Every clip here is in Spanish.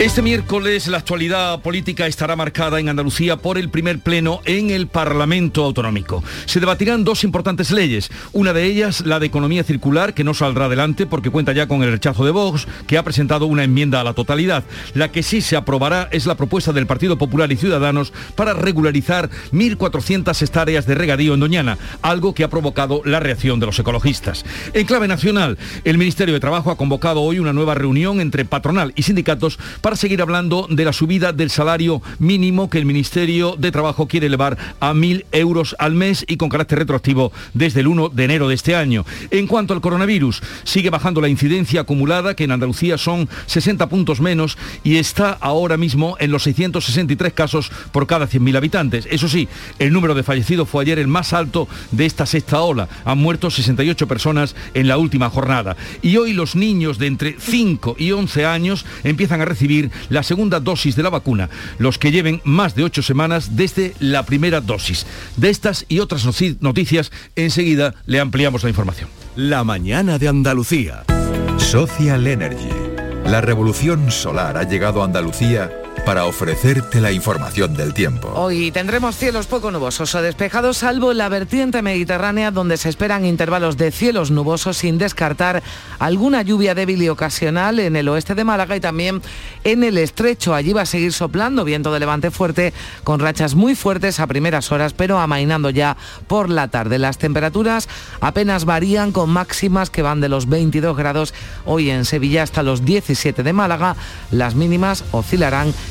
Este miércoles la actualidad política estará marcada en Andalucía por el primer pleno en el Parlamento Autonómico. Se debatirán dos importantes leyes, una de ellas la de economía circular, que no saldrá adelante porque cuenta ya con el rechazo de Vox, que ha presentado una enmienda a la totalidad. La que sí se aprobará es la propuesta del Partido Popular y Ciudadanos para regularizar 1.400 hectáreas de regadío en Doñana, algo que ha provocado la reacción de los ecologistas. En clave nacional, el Ministerio de Trabajo ha convocado hoy una nueva reunión entre patronal y sindicatos para para seguir hablando de la subida del salario mínimo que el Ministerio de Trabajo quiere elevar a mil euros al mes y con carácter retroactivo desde el 1 de enero de este año. En cuanto al coronavirus, sigue bajando la incidencia acumulada, que en Andalucía son 60 puntos menos y está ahora mismo en los 663 casos por cada 100.000 habitantes. Eso sí, el número de fallecidos fue ayer el más alto de esta sexta ola. Han muerto 68 personas en la última jornada. Y hoy los niños de entre 5 y 11 años empiezan a recibir la segunda dosis de la vacuna, los que lleven más de ocho semanas desde la primera dosis. De estas y otras noticias, enseguida le ampliamos la información. La mañana de Andalucía. Social Energy. La revolución solar ha llegado a Andalucía para ofrecerte la información del tiempo. Hoy tendremos cielos poco nubosos o despejados, salvo la vertiente mediterránea, donde se esperan intervalos de cielos nubosos, sin descartar alguna lluvia débil y ocasional en el oeste de Málaga y también en el estrecho. Allí va a seguir soplando viento de levante fuerte, con rachas muy fuertes a primeras horas, pero amainando ya por la tarde. Las temperaturas apenas varían con máximas que van de los 22 grados hoy en Sevilla hasta los 17 de Málaga. Las mínimas oscilarán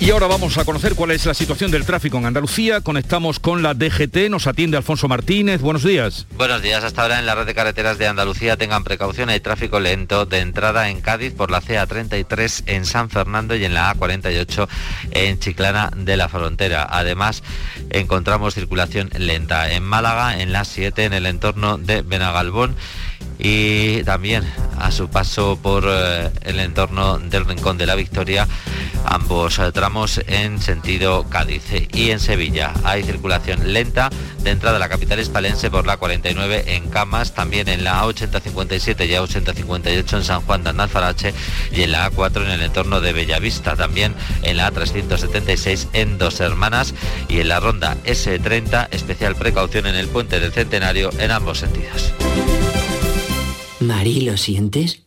Y ahora vamos a conocer cuál es la situación del tráfico en Andalucía. Conectamos con la DGT, nos atiende Alfonso Martínez. Buenos días. Buenos días. Hasta ahora en la red de carreteras de Andalucía tengan precaución. Hay tráfico lento de entrada en Cádiz por la CA33 en San Fernando y en la A48 en Chiclana de la Frontera. Además, encontramos circulación lenta en Málaga, en la 7 en el entorno de Benagalbón y también a su paso por eh, el entorno del Rincón de la Victoria, ambos eh, tramos en sentido Cádiz y en Sevilla. Hay circulación lenta de entrada a la capital hispalense por la 49 en Camas, también en la A8057 y A8058 en San Juan de Analfarache y en la A4 en el entorno de Bellavista, también en la A376 en Dos Hermanas y en la ronda S30, especial precaución en el puente del Centenario en ambos sentidos. Mari, ¿lo sientes?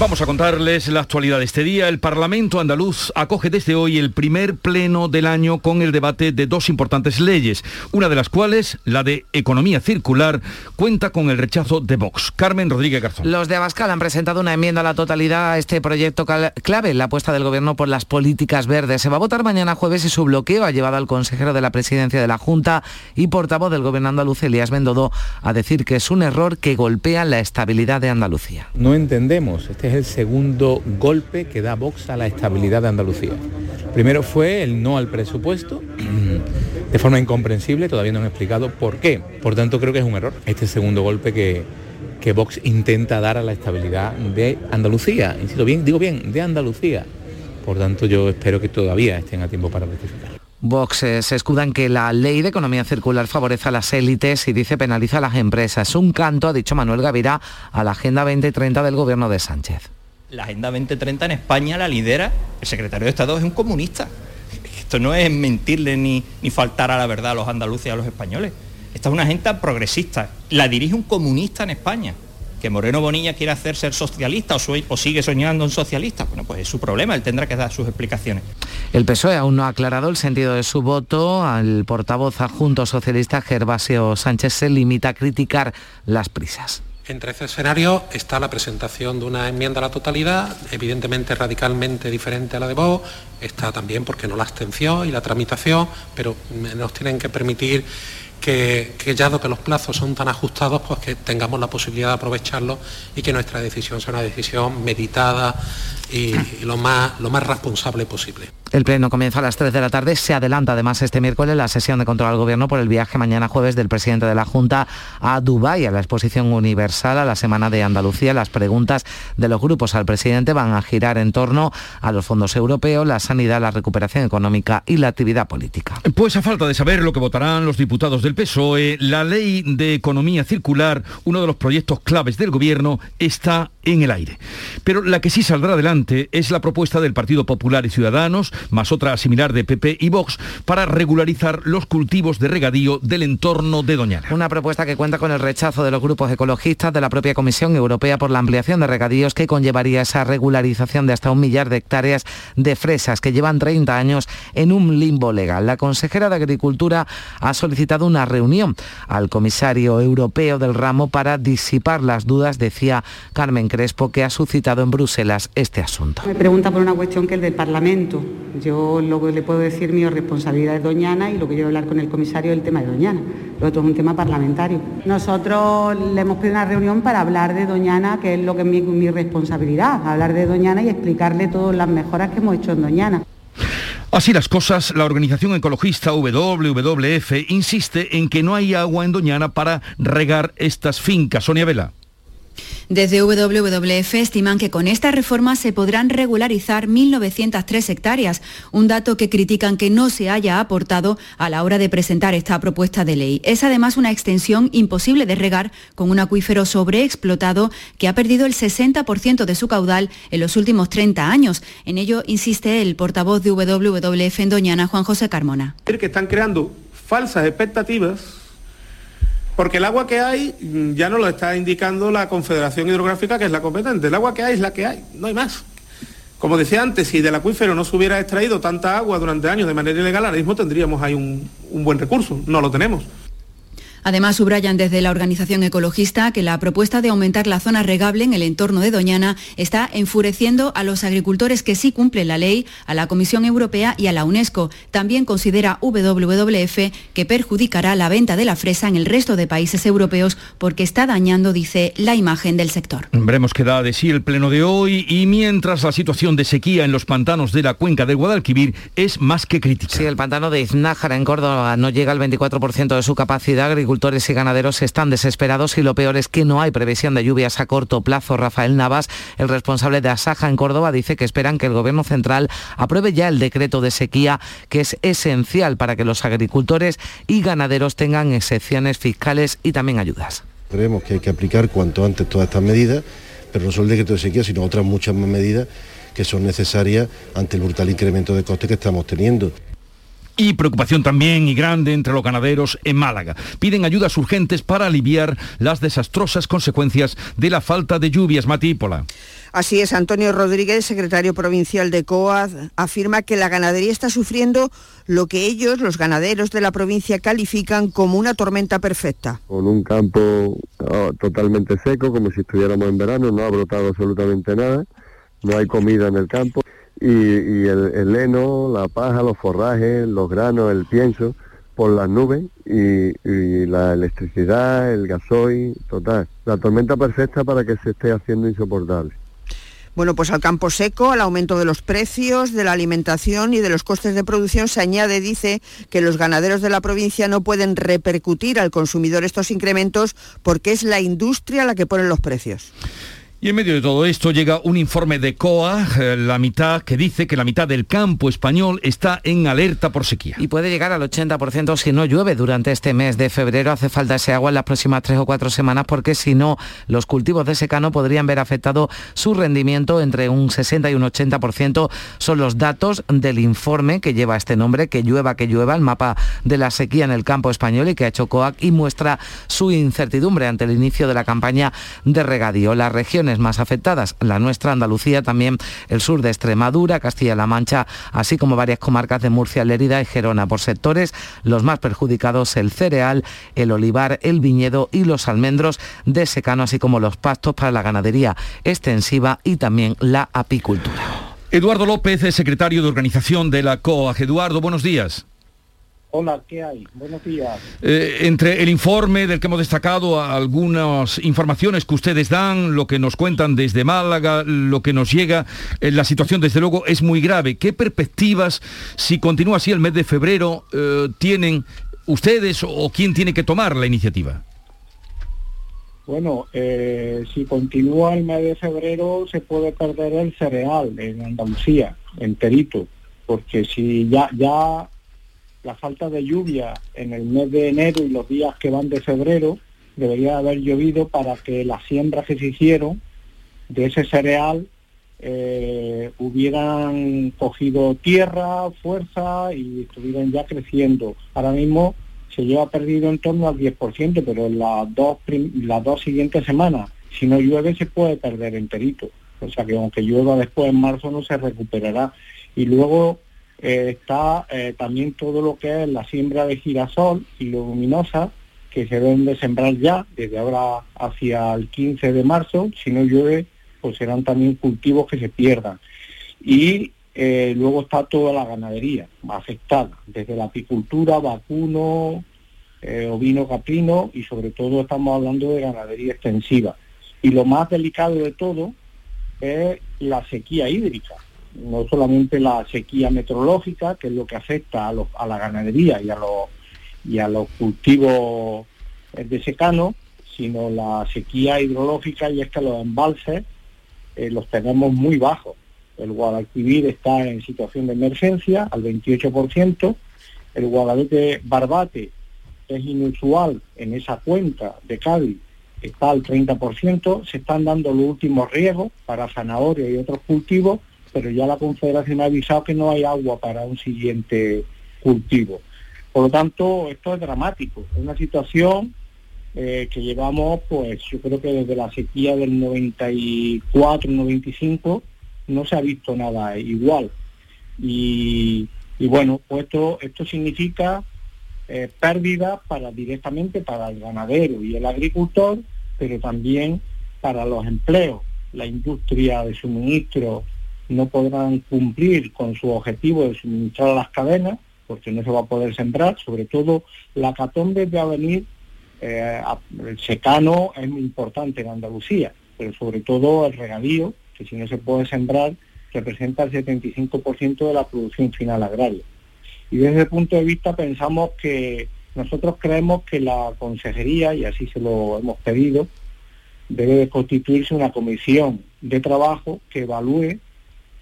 Vamos a contarles la actualidad de este día. El Parlamento andaluz acoge desde hoy el primer pleno del año con el debate de dos importantes leyes, una de las cuales, la de economía circular, cuenta con el rechazo de Vox. Carmen Rodríguez Garzón. Los de Abascal han presentado una enmienda a la totalidad a este proyecto clave, la apuesta del gobierno por las políticas verdes. Se va a votar mañana jueves y su bloqueo ha llevado al consejero de la presidencia de la Junta y portavoz del gobierno andaluz, Elías Bendodo, a decir que es un error que golpea la estabilidad de Andalucía. No entendemos este es el segundo golpe que da Vox a la estabilidad de Andalucía. Primero fue el no al presupuesto, de forma incomprensible, todavía no han explicado por qué. Por tanto, creo que es un error este segundo golpe que, que Vox intenta dar a la estabilidad de Andalucía. Insisto bien, digo bien, de Andalucía. Por tanto, yo espero que todavía estén a tiempo para rectificar. Vox eh, se escuda en que la ley de economía circular favorece a las élites y dice penaliza a las empresas. Un canto, ha dicho Manuel Gavira, a la Agenda 2030 del gobierno de Sánchez. la Agenda 2030 en España la lidera el secretario de Estado es un comunista. Esto no es mentirle ni, ni faltar a la verdad a los andaluces y a los españoles. Esta es una agenda progresista. La dirige un comunista en España. Que Moreno Bonilla quiere hacer ser socialista o, o, sigue soñando en socialista, bueno, pues es su problema, él tendrá que dar sus explicaciones. El PSOE aún no ha aclarado el sentido de su voto. Al portavoz adjunto socialista Gervasio Sánchez se limita a criticar las prisas. Entre ese escenario está la presentación de una enmienda a la totalidad, evidentemente radicalmente diferente a la de Vox, está también, porque no la abstención y la tramitación, pero nos tienen que permitir que, que, ya que los plazos son tan ajustados, pues que tengamos la posibilidad de aprovecharlos y que nuestra decisión sea una decisión meditada y, y lo, más, lo más responsable posible. El pleno comienza a las 3 de la tarde. Se adelanta además este miércoles la sesión de control al gobierno por el viaje mañana jueves del presidente de la Junta a Dubái, a la exposición universal, a la Semana de Andalucía. Las preguntas de los grupos al presidente van a girar en torno a los fondos europeos, la sanidad, la recuperación económica y la actividad política. Pues a falta de saber lo que votarán los diputados del PSOE, la ley de economía circular, uno de los proyectos claves del gobierno, está en el aire. Pero la que sí saldrá adelante es la propuesta del Partido Popular y Ciudadanos, más otra similar de PP y Vox, para regularizar los cultivos de regadío del entorno de Doñana. Una propuesta que cuenta con el rechazo de los grupos ecologistas de la propia Comisión Europea por la ampliación de regadíos que conllevaría esa regularización de hasta un millar de hectáreas de fresas que llevan 30 años en un limbo legal. La consejera de Agricultura ha solicitado una reunión al comisario europeo del ramo para disipar las dudas, decía Carmen Crespo, que ha suscitado en Bruselas este asunto. Me pregunta por una cuestión que es del Parlamento. Yo lo que le puedo decir, mi responsabilidad es Doñana y lo que yo voy a hablar con el comisario es el tema de Doñana. Lo otro es un tema parlamentario. Nosotros le hemos pedido una reunión para hablar de Doñana, que es lo que es mi, mi responsabilidad, hablar de Doñana y explicarle todas las mejoras que hemos hecho en Doñana. Así las cosas, la organización ecologista WWF insiste en que no hay agua en Doñana para regar estas fincas. Sonia Vela. Desde WWF estiman que con esta reforma se podrán regularizar 1.903 hectáreas, un dato que critican que no se haya aportado a la hora de presentar esta propuesta de ley. Es además una extensión imposible de regar con un acuífero sobreexplotado que ha perdido el 60% de su caudal en los últimos 30 años. En ello insiste el portavoz de WWF en Doñana, Juan José Carmona. Que están creando falsas expectativas porque el agua que hay mm, ya nos lo está indicando la Confederación Hidrográfica, que es la competente. El agua que hay es la que hay, no hay más. Como decía antes, si del acuífero no se hubiera extraído tanta agua durante años de manera ilegal, ahora mismo tendríamos ahí un, un buen recurso. No lo tenemos. Además, subrayan desde la organización ecologista que la propuesta de aumentar la zona regable en el entorno de Doñana está enfureciendo a los agricultores que sí cumplen la ley, a la Comisión Europea y a la UNESCO. También considera WWF que perjudicará la venta de la fresa en el resto de países europeos porque está dañando, dice, la imagen del sector. Veremos qué da de sí el pleno de hoy y mientras la situación de sequía en los pantanos de la cuenca del Guadalquivir es más que crítica. Sí, el pantano de Iznájara en Córdoba no llega al 24% de su capacidad. Agricultores y ganaderos están desesperados y lo peor es que no hay previsión de lluvias a corto plazo. Rafael Navas, el responsable de Asaja en Córdoba, dice que esperan que el Gobierno central apruebe ya el decreto de sequía, que es esencial para que los agricultores y ganaderos tengan excepciones fiscales y también ayudas. Creemos que hay que aplicar cuanto antes todas estas medidas, pero no solo el decreto de sequía, sino otras muchas más medidas que son necesarias ante el brutal incremento de costes que estamos teniendo y preocupación también y grande entre los ganaderos en Málaga. Piden ayudas urgentes para aliviar las desastrosas consecuencias de la falta de lluvias. Matípola. Así es, Antonio Rodríguez, secretario provincial de COAD, afirma que la ganadería está sufriendo lo que ellos, los ganaderos de la provincia, califican como una tormenta perfecta. Con un campo oh, totalmente seco, como si estuviéramos en verano, no ha brotado absolutamente nada, no hay comida en el campo y, y el, el, heno, la paja, los forrajes, los granos, el pienso por las nubes y, y, la electricidad, el gasoil, total. La tormenta perfecta para que se esté haciendo insoportable. Bueno, pues al campo seco, al aumento de los precios, de la alimentación y de los costes de producción se añade, dice, que los ganaderos de la provincia no pueden repercutir al consumidor estos incrementos porque es la industria la que pone los precios. Y en medio de todo esto llega un informe de COA, eh, la mitad, que dice que la mitad del campo español está en alerta por sequía. Y puede llegar al 80% si no llueve durante este mes de febrero. Hace falta ese agua en las próximas tres o cuatro semanas porque si no, los cultivos de secano podrían ver afectado su rendimiento entre un 60 y un 80%. Son los datos del informe que lleva este nombre, que llueva, que llueva, el mapa de la sequía en el campo español y que ha hecho COAC y muestra su incertidumbre ante el inicio de la campaña de regadío. La región más afectadas, la nuestra, Andalucía, también el sur de Extremadura, Castilla-La Mancha, así como varias comarcas de Murcia, Lérida y Gerona. Por sectores, los más perjudicados, el cereal, el olivar, el viñedo y los almendros de secano, así como los pastos para la ganadería extensiva y también la apicultura. Eduardo López secretario de organización de la COAG. Eduardo, buenos días. Hola, ¿qué hay? Buenos días. Eh, entre el informe del que hemos destacado algunas informaciones que ustedes dan, lo que nos cuentan desde Málaga, lo que nos llega, eh, la situación desde luego es muy grave. ¿Qué perspectivas, si continúa así el mes de febrero, eh, tienen ustedes o quién tiene que tomar la iniciativa? Bueno, si continúa el mes de febrero se puede perder el cereal en Andalucía, enterito, porque si ya, ya la falta de lluvia en el mes de enero y los días que van de febrero, debería haber llovido para que las siembras que se hicieron de ese cereal eh, hubieran cogido tierra, fuerza y estuvieran ya creciendo. Ahora mismo se lleva perdido en torno al 10%, pero en las dos, las dos siguientes semanas, si no llueve, se puede perder enterito. O sea que aunque llueva después en marzo no se recuperará. Y luego eh, está eh, también todo lo que es la siembra de girasol y luminosa, que se deben de sembrar ya, desde ahora hacia el 15 de marzo, si no llueve, pues serán también cultivos que se pierdan. Y eh, luego está toda la ganadería afectada, desde la apicultura, vacuno, ovino caprino y sobre todo estamos hablando de ganadería extensiva. Y lo más delicado de todo es la sequía hídrica, no solamente la sequía meteorológica, que es lo que afecta a, la ganadería y a, los, cultivos de secano, sino la sequía hidrológica y es que los embalses eh, los tenemos muy bajos. El Guadalquivir está en situación de emergencia al 28%, el Guadalete Barbate es inusual en esa cuenta de Cádiz, está al 30%, se están dando los últimos riesgos para zanahoria y otros cultivos pero ya la Confederación ha avisado que no hay agua para un siguiente cultivo. Por lo tanto, esto es dramático, es una situación eh, que llevamos, pues yo creo que desde la sequía del 94-95 no se ha visto nada igual. Y, bueno, pues esto, esto significa eh, pérdida para directamente para el ganadero y el agricultor, pero también para los empleos, la industria de suministro no podrán cumplir con su objetivo de suministrar a las cadenas, porque no se va a poder sembrar, sobre todo la catombe va a venir, eh, el secano es muy importante en Andalucía, pero sobre todo el regadío, que si no se puede sembrar, representa el 75% de la producción final agraria. Y desde ese punto de vista pensamos que nosotros creemos que la consejería, y así se lo hemos pedido, debe de constituirse una comisión de trabajo que evalúe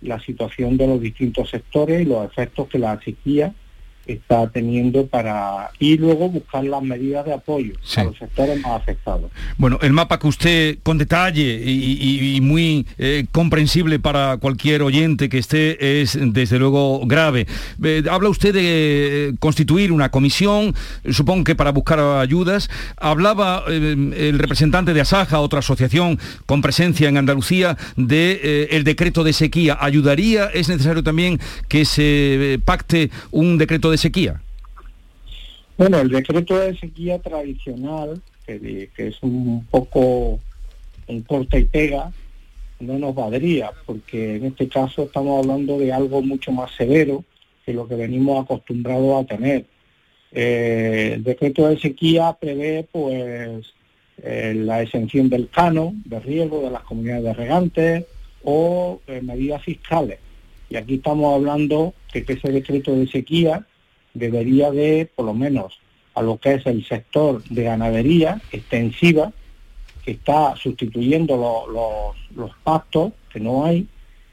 la situación de los distintos sectores y los efectos que la sequía está teniendo para y luego buscar las medidas de apoyo a los sectores más afectados. Bueno, el mapa que usted con detalle y, muy eh, comprensible para cualquier oyente que esté es desde luego grave. Eh, habla usted de eh, constituir una comisión, supongo que para buscar ayudas. Hablaba el representante de Asaja, otra asociación con presencia en Andalucía, de el decreto de sequía. ¿Ayudaría? ¿Es necesario también que se pacte un decreto de sequía? Bueno, el decreto de sequía tradicional, que, es un poco en corta y pega, no nos valdría, porque en este caso estamos hablando de algo mucho más severo que lo que venimos acostumbrados a tener. Eh, el decreto de sequía prevé pues eh, la exención del cano de riego de las comunidades de regantes o eh, medidas fiscales. Y aquí estamos hablando de que ese decreto de sequía debería de, por lo menos a lo que es el sector de ganadería extensiva, está sustituyendo lo- los- los pactos que no hay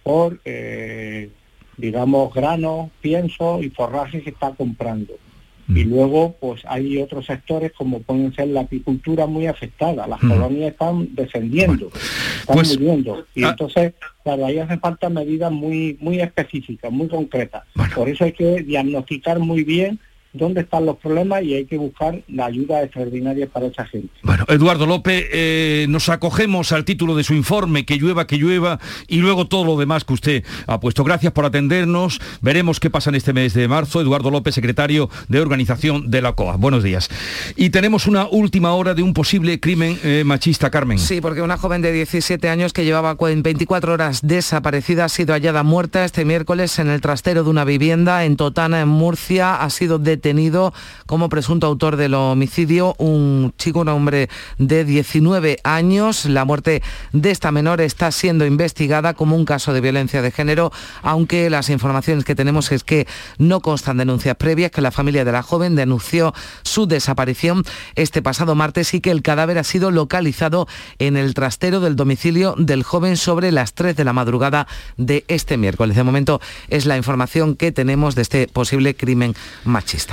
por, eh, digamos, granos, pienso y forraje que está comprando. Y luego, pues hay otros sectores como pueden ser la apicultura muy afectada. Las Mm. colonias están descendiendo, están pues, muriendo. Y ah. entonces, claro, ahí hacen falta medidas muy, muy específicas, muy concretas. Por eso hay que diagnosticar muy bien dónde están los problemas y hay que buscar la ayuda extraordinaria para esa gente. Bueno, Eduardo López, eh, nos acogemos al título de su informe, que llueva, que llueva, y luego todo lo demás que usted ha puesto. Gracias por atendernos. Veremos qué pasa en este mes de marzo. Eduardo López, secretario de Organización de la COA. Buenos días. Y tenemos una última hora de un posible crimen eh, machista, Carmen. Sí, porque una joven de 17 años que llevaba cuen- 24 horas desaparecida ha sido hallada muerta este miércoles en el trastero de una vivienda en Totana, en Murcia. Ha sido detenido como presunto autor del homicidio un chico, un hombre de 19 años. La muerte de esta menor está siendo investigada como un caso de violencia de género, aunque las informaciones que tenemos es que no constan denuncias previas, que la familia de la joven denunció su desaparición este pasado martes y que el cadáver ha sido localizado en el trastero del domicilio del joven sobre las 3 de la madrugada de este miércoles. De momento es la información que tenemos de este posible crimen machista.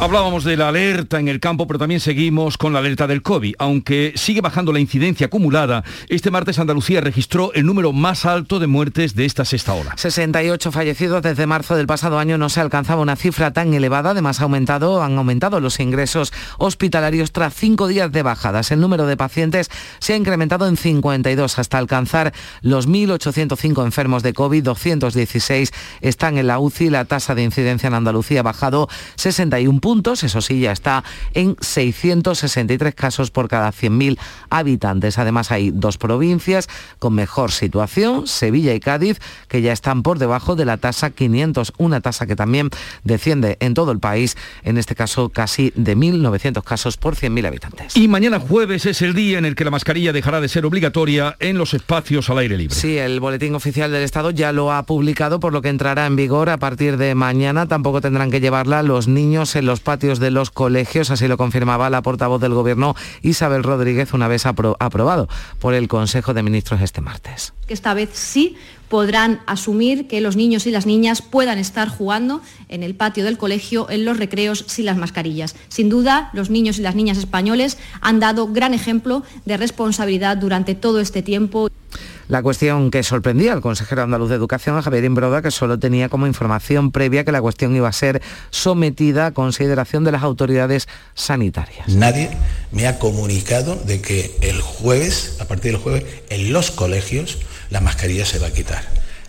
Hablábamos de la alerta en el campo, pero también seguimos con la alerta del COVID. Aunque sigue bajando la incidencia acumulada, este martes Andalucía registró el número más alto de muertes de esta sexta ola. 68 fallecidos desde marzo del pasado año no se alcanzaba una cifra tan elevada. Además, ha aumentado, han aumentado los ingresos hospitalarios tras cinco días de bajadas. El número de pacientes se ha incrementado en 52 hasta alcanzar los 1.805 enfermos de COVID. 216 están en la UCI. La tasa de incidencia en Andalucía ha bajado 61 puntos. Eso sí, ya está en 663 casos por cada 100.000 habitantes. Además, hay dos provincias con mejor situación, Sevilla y Cádiz, que ya están por debajo de la tasa 500, una tasa que también desciende en todo el país, en este caso casi de 1.900 casos por 100.000 habitantes. Y mañana jueves es el día en el que la mascarilla dejará de ser obligatoria en los espacios al aire libre. Sí, el Boletín Oficial del Estado ya lo ha publicado, por lo que entrará en vigor a partir de mañana. Tampoco tendrán que llevarla los niños en los patios de los colegios, así lo confirmaba la portavoz del Gobierno Isabel Rodríguez una vez apro aprobado por el Consejo de Ministros este martes. esta vez sí podrán asumir que los niños y las niñas puedan estar jugando en el patio del colegio, en los recreos, sin las mascarillas. Sin duda, los niños y las niñas españoles han dado gran ejemplo de responsabilidad durante todo este tiempo. La cuestión que sorprendía al consejero andaluz de Educación, Javier Imbroda, que solo tenía como información previa que la cuestión iba a ser sometida a consideración de las autoridades sanitarias. Nadie me ha comunicado de que el jueves, a partir del jueves, en los colegios la mascarilla se va a quitar.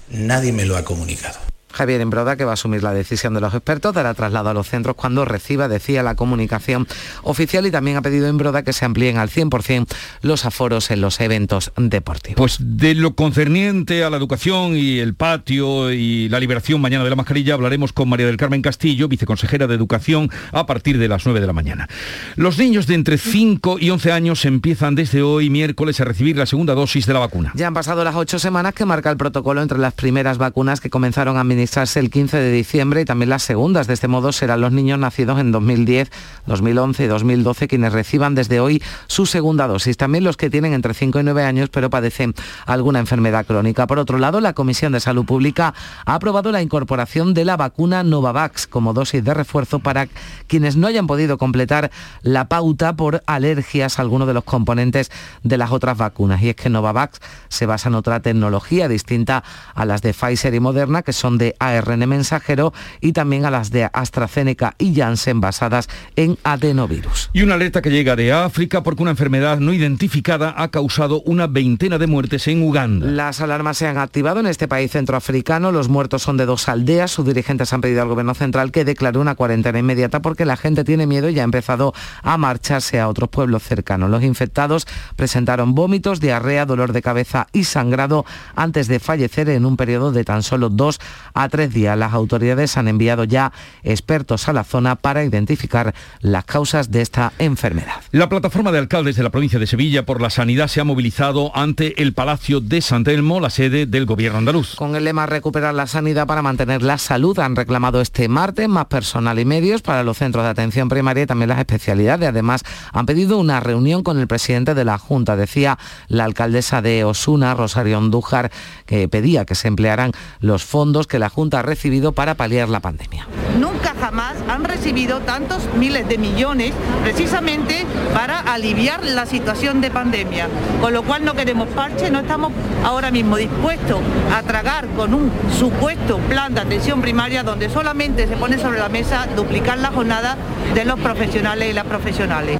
Nadie me lo ha comunicado. Javier Imbroda, que va a asumir la decisión de los expertos, dará traslado a los centros cuando reciba, decía, la comunicación oficial y también ha pedido Imbroda que se amplíen al 100% los aforos en los eventos deportivos. Pues de lo concerniente a la educación y el patio y la liberación mañana de la mascarilla hablaremos con María del Carmen Castillo, viceconsejera de Educación, a partir de las 9 de la mañana. Los niños de entre 5 y 11 años empiezan desde hoy miércoles a recibir la segunda dosis de la vacuna. Ya han pasado las ocho semanas que marca el protocolo entre las primeras vacunas que comenzaron a administrar realizarse el 15 de diciembre y también las segundas. De este modo serán los niños nacidos en 2010, 2011 y 2012 quienes reciban desde hoy su segunda dosis. También los que tienen entre 5 y 9 años pero padecen alguna enfermedad crónica. Por otro lado, la Comisión de Salud Pública ha aprobado la incorporación de la vacuna Novavax como dosis de refuerzo para quienes no hayan podido completar la pauta por alergias a alguno de los componentes de las otras vacunas. Y es que Novavax se basa en otra tecnología distinta a las de Pfizer y Moderna, que son de ARN mensajero, y también a las de AstraZeneca y Janssen basadas en adenovirus. Y una alerta que llega de África porque una enfermedad no identificada ha causado una veintena de muertes en Uganda. Las alarmas se han activado en este país centroafricano. Los muertos son de dos aldeas. Sus dirigentes han pedido al gobierno central que declare una cuarentena inmediata porque la gente tiene miedo y ha empezado a marcharse a otros pueblos cercanos. Los infectados presentaron vómitos, diarrea, dolor de cabeza y sangrado antes de fallecer en un periodo de tan solo dos a tres días. Las autoridades han enviado ya expertos a la zona para identificar las causas de esta enfermedad. La plataforma de alcaldes de la provincia de Sevilla por la sanidad se ha movilizado ante el Palacio de San Telmo, la sede del gobierno andaluz. Con el lema Recuperar la sanidad para mantener la salud han reclamado este martes más personal y medios para los centros de atención primaria y también las especialidades. Además, han pedido una reunión con el presidente de la Junta. Decía la alcaldesa de Osuna, Rosario Andújar, que pedía que se emplearan los fondos que la Junta ha recibido para paliar la pandemia. Nunca jamás han recibido tantos miles de millones precisamente para aliviar la situación de pandemia. Con lo cual no queremos parche, no estamos ahora mismo dispuestos a tragar con un supuesto plan de atención primaria donde solamente se pone sobre la mesa duplicar la jornada de los profesionales y las profesionales.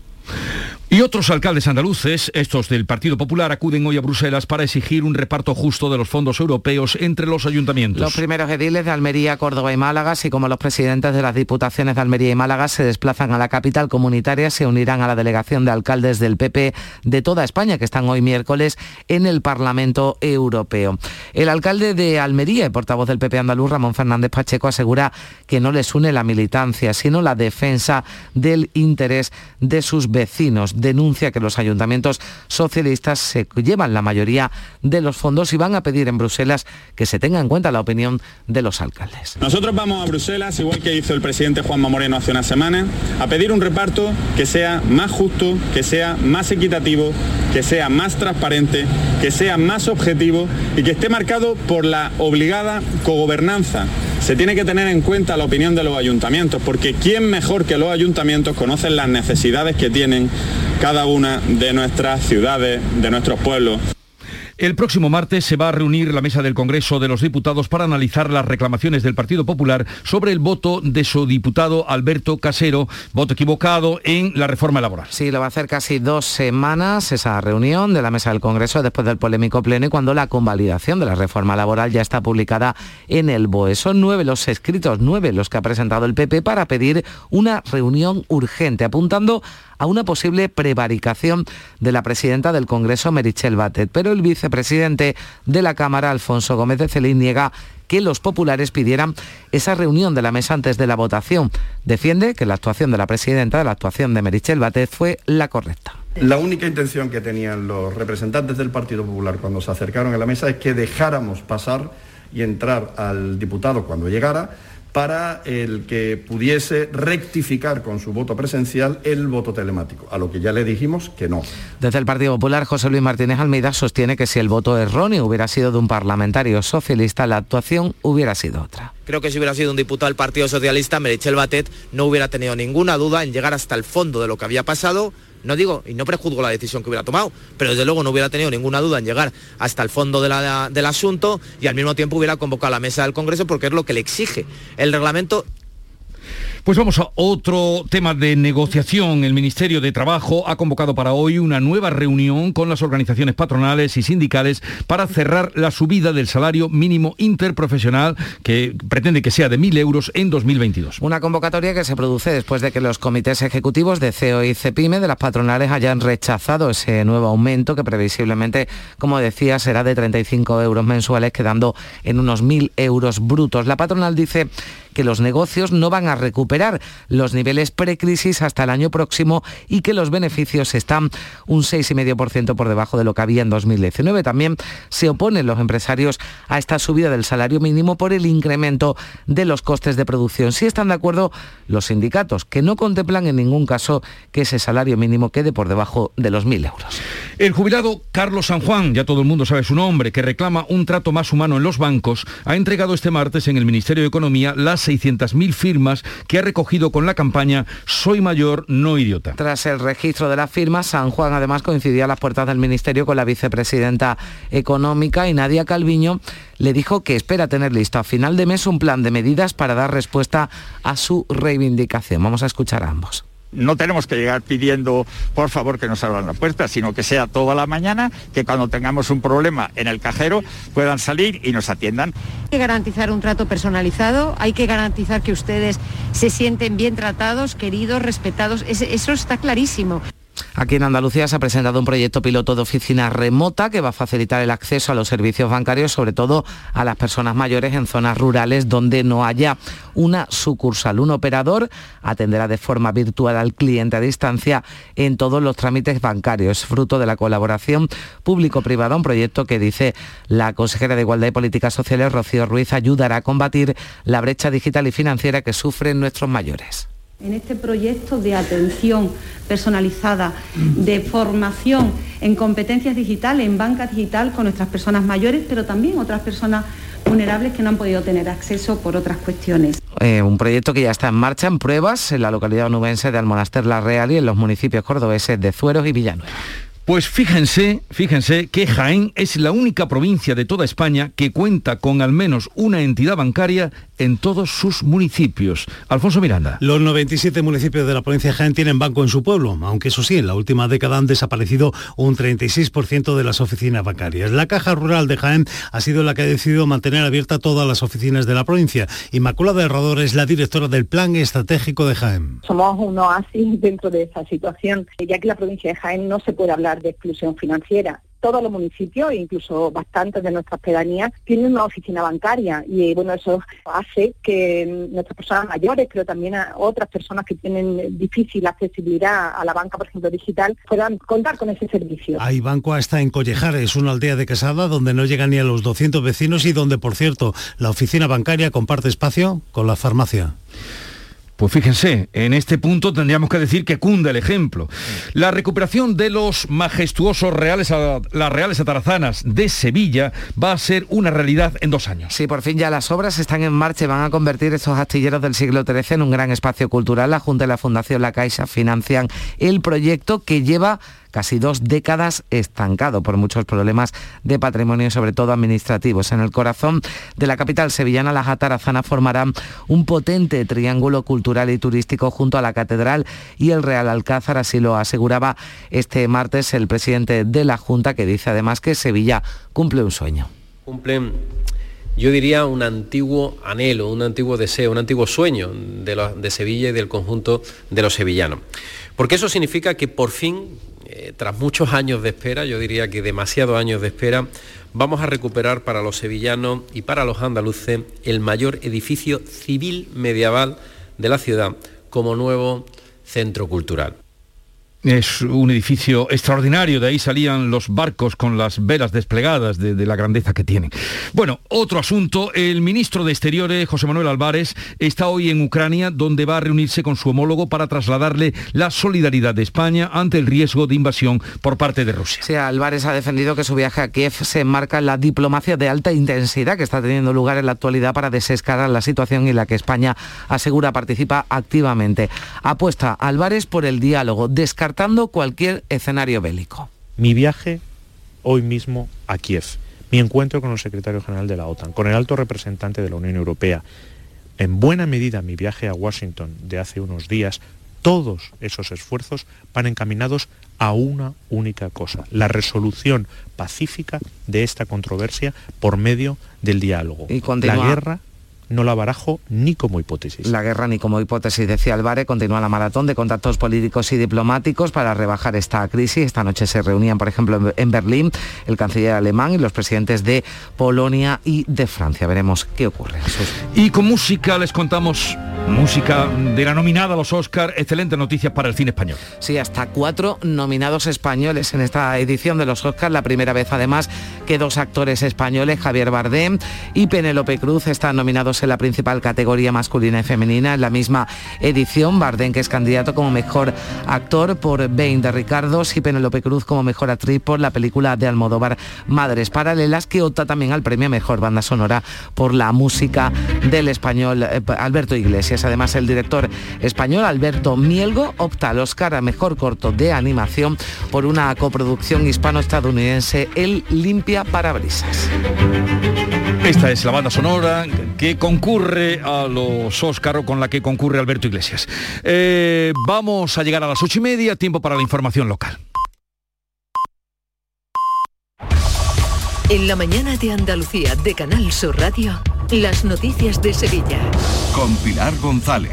Y otros alcaldes andaluces, estos del Partido Popular, acuden hoy a Bruselas para exigir un reparto justo de los fondos europeos entre los ayuntamientos. Los primeros ediles de Almería, Córdoba y Málaga, así como los presidentes de las diputaciones de Almería y Málaga, se desplazan a la capital comunitaria, se unirán a la delegación de alcaldes del PP de toda España, que están hoy miércoles en el Parlamento Europeo. El alcalde de Almería y portavoz del PP andaluz, Ramón Fernández Pacheco, asegura que no les une la militancia, sino la defensa del interés de sus vecinos denuncia que los ayuntamientos socialistas se llevan la mayoría de los fondos y van a pedir en Bruselas que se tenga en cuenta la opinión de los alcaldes. Nosotros vamos a Bruselas, igual que hizo el presidente Juanma Moreno hace una semana, a pedir un reparto que sea más justo, que sea más equitativo, que sea más transparente, que sea más objetivo y que esté marcado por la obligada cogobernanza se tiene que tener en cuenta la opinión de los ayuntamientos, porque ¿quién mejor que los ayuntamientos conocen las necesidades que tienen cada una de nuestras ciudades, de nuestros pueblos? El próximo martes se va a reunir la mesa del Congreso de los Diputados para analizar las reclamaciones del Partido Popular sobre el voto de su diputado Alberto Casero, voto equivocado en la reforma laboral. Sí, lo va a hacer casi dos semanas esa reunión de la mesa del Congreso después del polémico pleno y cuando la convalidación de la reforma laboral ya está publicada en el BOE. Son nueve los escritos, nueve los que ha presentado el PP para pedir una reunión urgente, apuntando a una posible prevaricación de la presidenta del Congreso, Merichel Batet. Pero el vicepresidente de la Cámara, Alfonso Gómez de Celín, niega que los populares pidieran esa reunión de la mesa antes de la votación. Defiende que la actuación de la presidenta, la actuación de Merichel Batet, fue la correcta. La única intención que tenían los representantes del Partido Popular cuando se acercaron a la mesa es que dejáramos pasar y entrar al diputado cuando llegara para el que pudiese rectificar con su voto presencial el voto telemático, a lo que ya le dijimos que no. Desde el Partido Popular, José Luis Martínez Almeida sostiene que si el voto erróneo hubiera sido de un parlamentario socialista, la actuación hubiera sido otra. Creo que si hubiera sido un diputado del Partido Socialista, Merichel Batet no hubiera tenido ninguna duda en llegar hasta el fondo de lo que había pasado, no digo, y no prejuzgo la decisión que hubiera tomado, pero desde luego no hubiera tenido ninguna duda en llegar hasta el fondo del asunto y al mismo tiempo hubiera convocado a la mesa del Congreso porque es lo que le exige el reglamento pues vamos a otro tema de negociación. El Ministerio de Trabajo ha convocado para hoy una nueva reunión con las organizaciones patronales y sindicales para cerrar la subida del salario mínimo interprofesional que pretende que sea de 1.000 euros en 2022. Una convocatoria que se produce después de que los comités ejecutivos de CEO y CEPIME de las patronales hayan rechazado ese nuevo aumento que previsiblemente, como decía, será de 35 euros mensuales, quedando en unos 1.000 euros brutos. La patronal dice que los negocios no van a recuperar los niveles precrisis hasta el año próximo y que los beneficios están un 6,5% por debajo de lo que había en 2019. También se oponen los empresarios a esta subida del salario mínimo por el incremento de los costes de producción. Sí están de acuerdo los sindicatos, que no contemplan en ningún caso que ese salario mínimo quede por debajo de los 1.000 euros. El jubilado Carlos San Juan, ya todo el mundo sabe su nombre, que reclama un trato más humano en los bancos, ha entregado este martes en el Ministerio de Economía las 600.000 firmas que ha recogido con la campaña Soy mayor, no idiota. Tras el registro de las firmas, San Juan además coincidía a las puertas del Ministerio con la vicepresidenta económica y Nadia Calviño le dijo que espera tener listo a final de mes un plan de medidas para dar respuesta a su reivindicación. Vamos a escuchar a ambos no tenemos que llegar pidiendo por favor que nos abran la puerta, sino que sea toda la mañana, que cuando tengamos un problema en el cajero puedan salir y nos atiendan. Hay que garantizar un trato personalizado, hay que garantizar que ustedes se sienten bien tratados, queridos, respetados, eso está clarísimo. Aquí en Andalucía se ha presentado un proyecto piloto de oficina remota que va a facilitar el acceso a los servicios bancarios, sobre todo a las personas mayores en zonas rurales donde no haya una sucursal. Un operador atenderá de forma virtual al cliente a distancia en todos los trámites bancarios, fruto de la colaboración público-privada, un proyecto que dice la consejera de Igualdad y Políticas Sociales, Rocío Ruiz, ayudará a combatir la brecha digital y financiera que sufren nuestros mayores en este proyecto de atención personalizada, de formación en competencias digitales, en banca digital con nuestras personas mayores, pero también otras personas vulnerables que no han podido tener acceso por otras cuestiones. Eh, un proyecto que ya está en marcha en pruebas en la localidad onubense de Almonaster La Real y en los municipios cordobeses de Zueros y Villanueva. Pues fíjense, fíjense que Jaén es la única provincia de toda España que cuenta con al menos una entidad bancaria en todos sus municipios. Alfonso Miranda. Los 97 municipios de la provincia de Jaén tienen banco en su pueblo, aunque eso sí, en la última década han desaparecido un 36% de las oficinas bancarias. La Caja Rural de Jaén ha sido la que ha decidido mantener abiertas todas las oficinas de la provincia. Inmaculada Herrador es la directora del Plan Estratégico de Jaén. Somos un oasis dentro de esa situación, ya que la provincia de Jaén no se puede hablar de exclusión financiera todos los municipios, incluso bastantes de nuestras pedanías, tienen una oficina bancaria y bueno, eso hace que nuestras personas mayores, pero también otras personas que tienen difícil accesibilidad a la banca, por ejemplo, digital, puedan contar con ese servicio. Hay banco hasta en Collejar, es una aldea de Casada donde no llegan ni a los 200 vecinos y donde, por cierto, la oficina bancaria comparte espacio con la farmacia. Pues fíjense, en este punto tendríamos que decir que cunda el ejemplo. La recuperación de los majestuosos reales, las reales atarazanas de Sevilla va a ser una realidad en dos años. Sí, por fin ya las obras están en marcha y van a convertir estos astilleros del siglo XIII en un gran espacio cultural. La Junta y la Fundación La Caixa financian el proyecto que lleva casi dos décadas estancado por muchos problemas de patrimonio, sobre todo administrativos. En el corazón de la capital sevillana, las atarazanas formarán un potente triángulo cultural y turístico junto a la Catedral y el Real Alcázar, así lo aseguraba este martes el presidente de la Junta, que dice además que Sevilla cumple un sueño. Cumplen yo diría un antiguo anhelo, un antiguo deseo, un antiguo sueño de, de, Sevilla y del conjunto de los sevillanos. Porque eso significa que por fin eh, tras muchos años de espera, yo diría que demasiados años de espera, vamos a recuperar para los sevillanos y para los andaluces el mayor edificio civil medieval de la ciudad como nuevo centro cultural. Es un edificio extraordinario, de ahí salían los barcos con las velas desplegadas de, la grandeza que tienen. Bueno, otro asunto, el ministro de Exteriores, José Manuel Álvarez, está hoy en Ucrania, donde va a reunirse con su homólogo para trasladarle la solidaridad de España ante el riesgo de invasión por parte de Rusia. Sí, Álvarez ha defendido que su viaje a Kiev se enmarca en la diplomacia de alta intensidad que está teniendo lugar en la actualidad para desescalar la situación y la que España asegura participa activamente. Apuesta Álvarez por el diálogo, descartando cualquier escenario bélico. Mi viaje hoy mismo a Kiev, mi encuentro con el secretario general de la OTAN, con el alto representante de la Unión Europea, en buena medida mi viaje a Washington de hace unos días, todos esos esfuerzos van encaminados a una única cosa, la resolución pacífica de esta controversia por medio del diálogo. Y la guerra no la barajo ni como hipótesis. La guerra ni como hipótesis, decía Álvarez, continúa la maratón de contactos políticos y diplomáticos para rebajar esta crisis. Esta noche se reunían, por ejemplo, en Berlín el canciller alemán y los presidentes de Polonia y de Francia. Veremos qué ocurre. Y con música les contamos música de la nominada a los Oscar, excelentes noticias para el cine español. Sí, hasta cuatro nominados españoles en esta edición de los Oscars, la primera vez además que dos actores españoles, Javier Bardem y Penélope Cruz, están nominados en la principal categoría masculina y femenina en la misma edición. Bardem, que es candidato como mejor actor por Bain de Ricardos y Penélope Cruz como mejor actriz por la película de Almodóvar Madres Paralelas, que opta también al premio Mejor Banda Sonora por la música del español eh, Alberto Iglesias. Además, el director español Alberto Mielgo opta al Oscar a Mejor Corto de Animación por una coproducción hispano-estadounidense, El Limpia Parabrisas. Esta es la banda sonora que concurre a los Óscar o con la que concurre Alberto Iglesias. Eh, vamos a llegar a las ocho y media, tiempo para la información local. En la mañana de Andalucía de Canal Sur Radio, las noticias de Sevilla. Con Pilar González.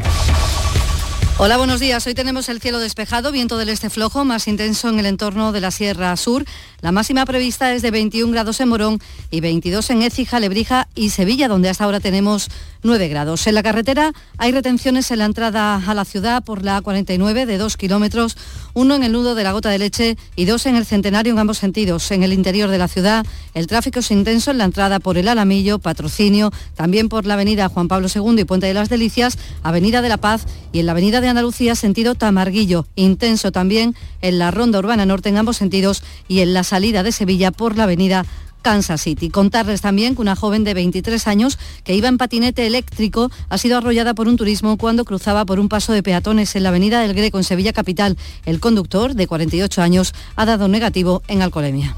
Hola, buenos días. Hoy tenemos el cielo despejado, viento del este flojo, más intenso en el entorno de la Sierra Sur. La máxima prevista es de 21 grados en Morón y 22 en Écija, Lebrija y Sevilla, donde hasta ahora tenemos 9 grados. En la carretera hay retenciones en la entrada a la ciudad por la 49 de 2 kilómetros, uno en el nudo de la Gota de Leche y dos en el Centenario en ambos sentidos. En el interior de la ciudad el tráfico es intenso en la entrada por el Alamillo, Patrocinio, también por la avenida Juan Pablo II y Puente de las Delicias, Avenida de la Paz y en la avenida de Andalucía sentido Tamarguillo. Intenso también en la Ronda Urbana Norte en ambos sentidos y en la salida de Sevilla por la avenida Kansas City. Contarles también que una joven de 23 años que iba en patinete eléctrico ha sido arrollada por un turismo cuando cruzaba por un paso de peatones en la avenida del Greco en Sevilla Capital. El conductor, de 48 años, ha dado negativo en alcoholemia.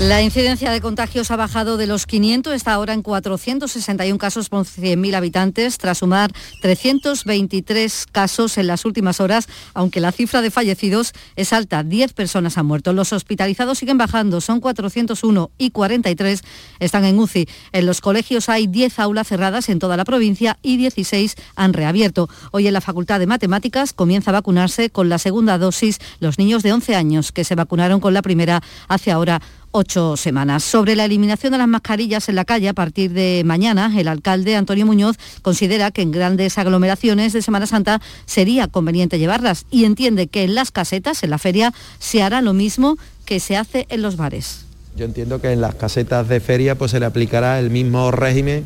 La incidencia de contagios ha bajado de los 500, está ahora en 461 casos por 100.000 habitantes, tras sumar 323 casos en las últimas horas, aunque la cifra de fallecidos es alta, 10 personas han muerto. Los hospitalizados siguen bajando, son 401 y 43 están en UCI. En los colegios hay 10 aulas cerradas en toda la provincia y 16 han reabierto. Hoy en la Facultad de Matemáticas comienza a vacunarse con la segunda dosis los niños de 11 años que se vacunaron con la primera hace ahora ocho semanas. Sobre la eliminación de las mascarillas en la calle a partir de mañana, el alcalde Antonio Muñoz considera que en grandes aglomeraciones de Semana Santa sería conveniente llevarlas y entiende que en las casetas, en la feria, se hará lo mismo que se hace en los bares. Yo entiendo que en las casetas de feria pues se le aplicará el mismo régimen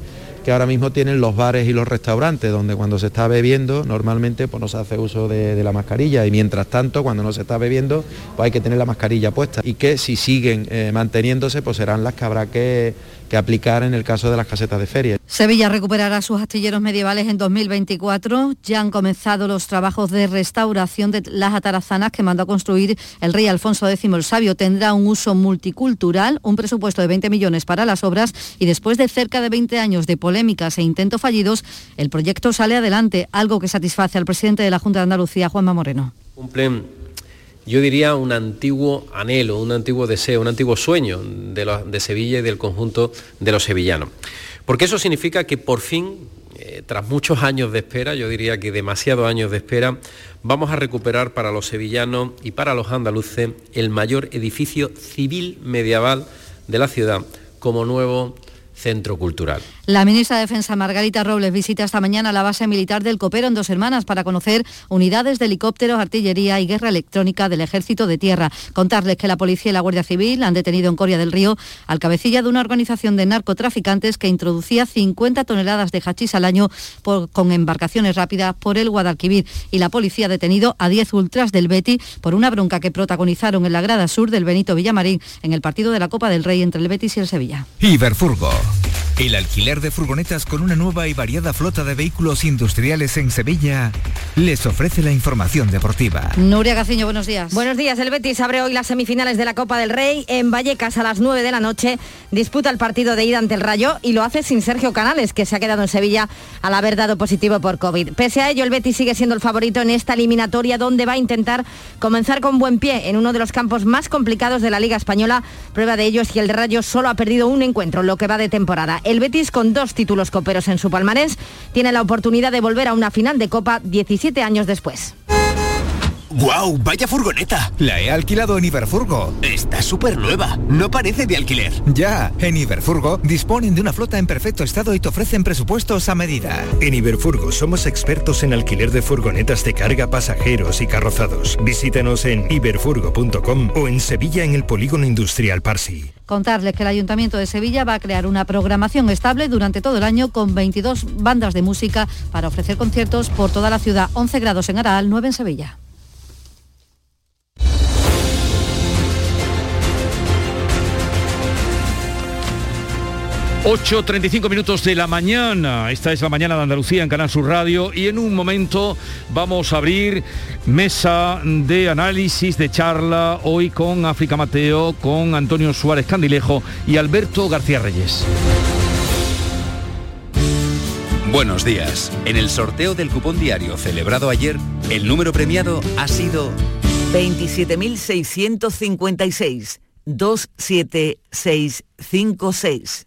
que ahora mismo tienen los bares y los restaurantes, donde cuando se está bebiendo normalmente pues no se hace uso de, la mascarilla. Y mientras tanto cuando no se está bebiendo pues hay que tener la mascarilla puesta. Y que si siguen eh, manteniéndose pues serán las que habrá que, que aplicar en el caso de las casetas de feria. Sevilla recuperará sus astilleros medievales en 2024. Ya han comenzado los trabajos de restauración de las atarazanas que mandó a construir el rey Alfonso X el Sabio. Tendrá un uso multicultural, un presupuesto de 20 millones para las obras y después de cerca de 20 años de polémicas e intentos fallidos, el proyecto sale adelante, algo que satisface al presidente de la Junta de Andalucía, Juanma Moreno. Cumplen, yo diría, un antiguo anhelo, un antiguo deseo, un antiguo sueño de, la- de Sevilla y del conjunto de los sevillanos. Porque eso significa que por fin, eh, tras muchos años de espera, yo diría que demasiados años de espera, vamos a recuperar para los sevillanos y para los andaluces el mayor edificio civil medieval de la ciudad como nuevo centro cultural. La ministra de Defensa Margarita Robles visita esta mañana la base militar del Copero en Dos Hermanas para conocer unidades de helicópteros, artillería y guerra electrónica del Ejército de Tierra. Contarles que la policía y la Guardia Civil han detenido en Coria del Río al cabecilla de una organización de narcotraficantes que introducía 50 toneladas de hachís al año con embarcaciones rápidas por el Guadalquivir. Y la policía ha detenido a 10 ultras del Betty por una bronca que protagonizaron en la grada sur del Benito Villamarín en el partido de la Copa del Rey entre el Betis y el Sevilla. Iberfurgo. El alquiler de furgonetas con una nueva y variada flota de vehículos industriales en Sevilla les ofrece la información deportiva. Nuria Gaciño, buenos días. Buenos días. El Betis abre hoy las semifinales de la Copa del Rey en Vallecas a las 9 de la noche. Disputa el partido de ida ante el Rayo y lo hace sin Sergio Canales, que se ha quedado en Sevilla al haber dado positivo por COVID. Pese a ello, el Betis sigue siendo el favorito en esta eliminatoria donde va a intentar comenzar con buen pie en uno de los campos más complicados de la Liga Española. Prueba de ello es que el Rayo solo ha perdido un encuentro, lo que va de temporada. El Betis, con dos títulos coperos en su palmarés, tiene la oportunidad de volver a una final de Copa 17 años después. ¡Guau! ¡Vaya furgoneta! La he alquilado en Iberfurgo. Está súper nueva. No parece de alquiler. Ya, en Iberfurgo disponen de una flota en perfecto estado y te ofrecen presupuestos a medida. En Iberfurgo somos expertos en alquiler de furgonetas de carga, pasajeros y carrozados. Visítanos en iberfurgo.com o en Sevilla en el Polígono Industrial Parsi. Contarles que el Ayuntamiento de Sevilla va a crear una programación estable durante todo el año con 22 bandas de música para ofrecer conciertos por toda la ciudad. 11 grados en Araal, 9 en Sevilla. 8.35 minutos de la mañana. Esta es la mañana de Andalucía en Canal Sur Radio y en un momento vamos a abrir mesa de análisis, de charla, hoy con África Mateo, con Antonio Suárez Candilejo y Alberto García Reyes. Buenos días. En el sorteo del cupón diario celebrado ayer, el número premiado ha sido 27.656 27656.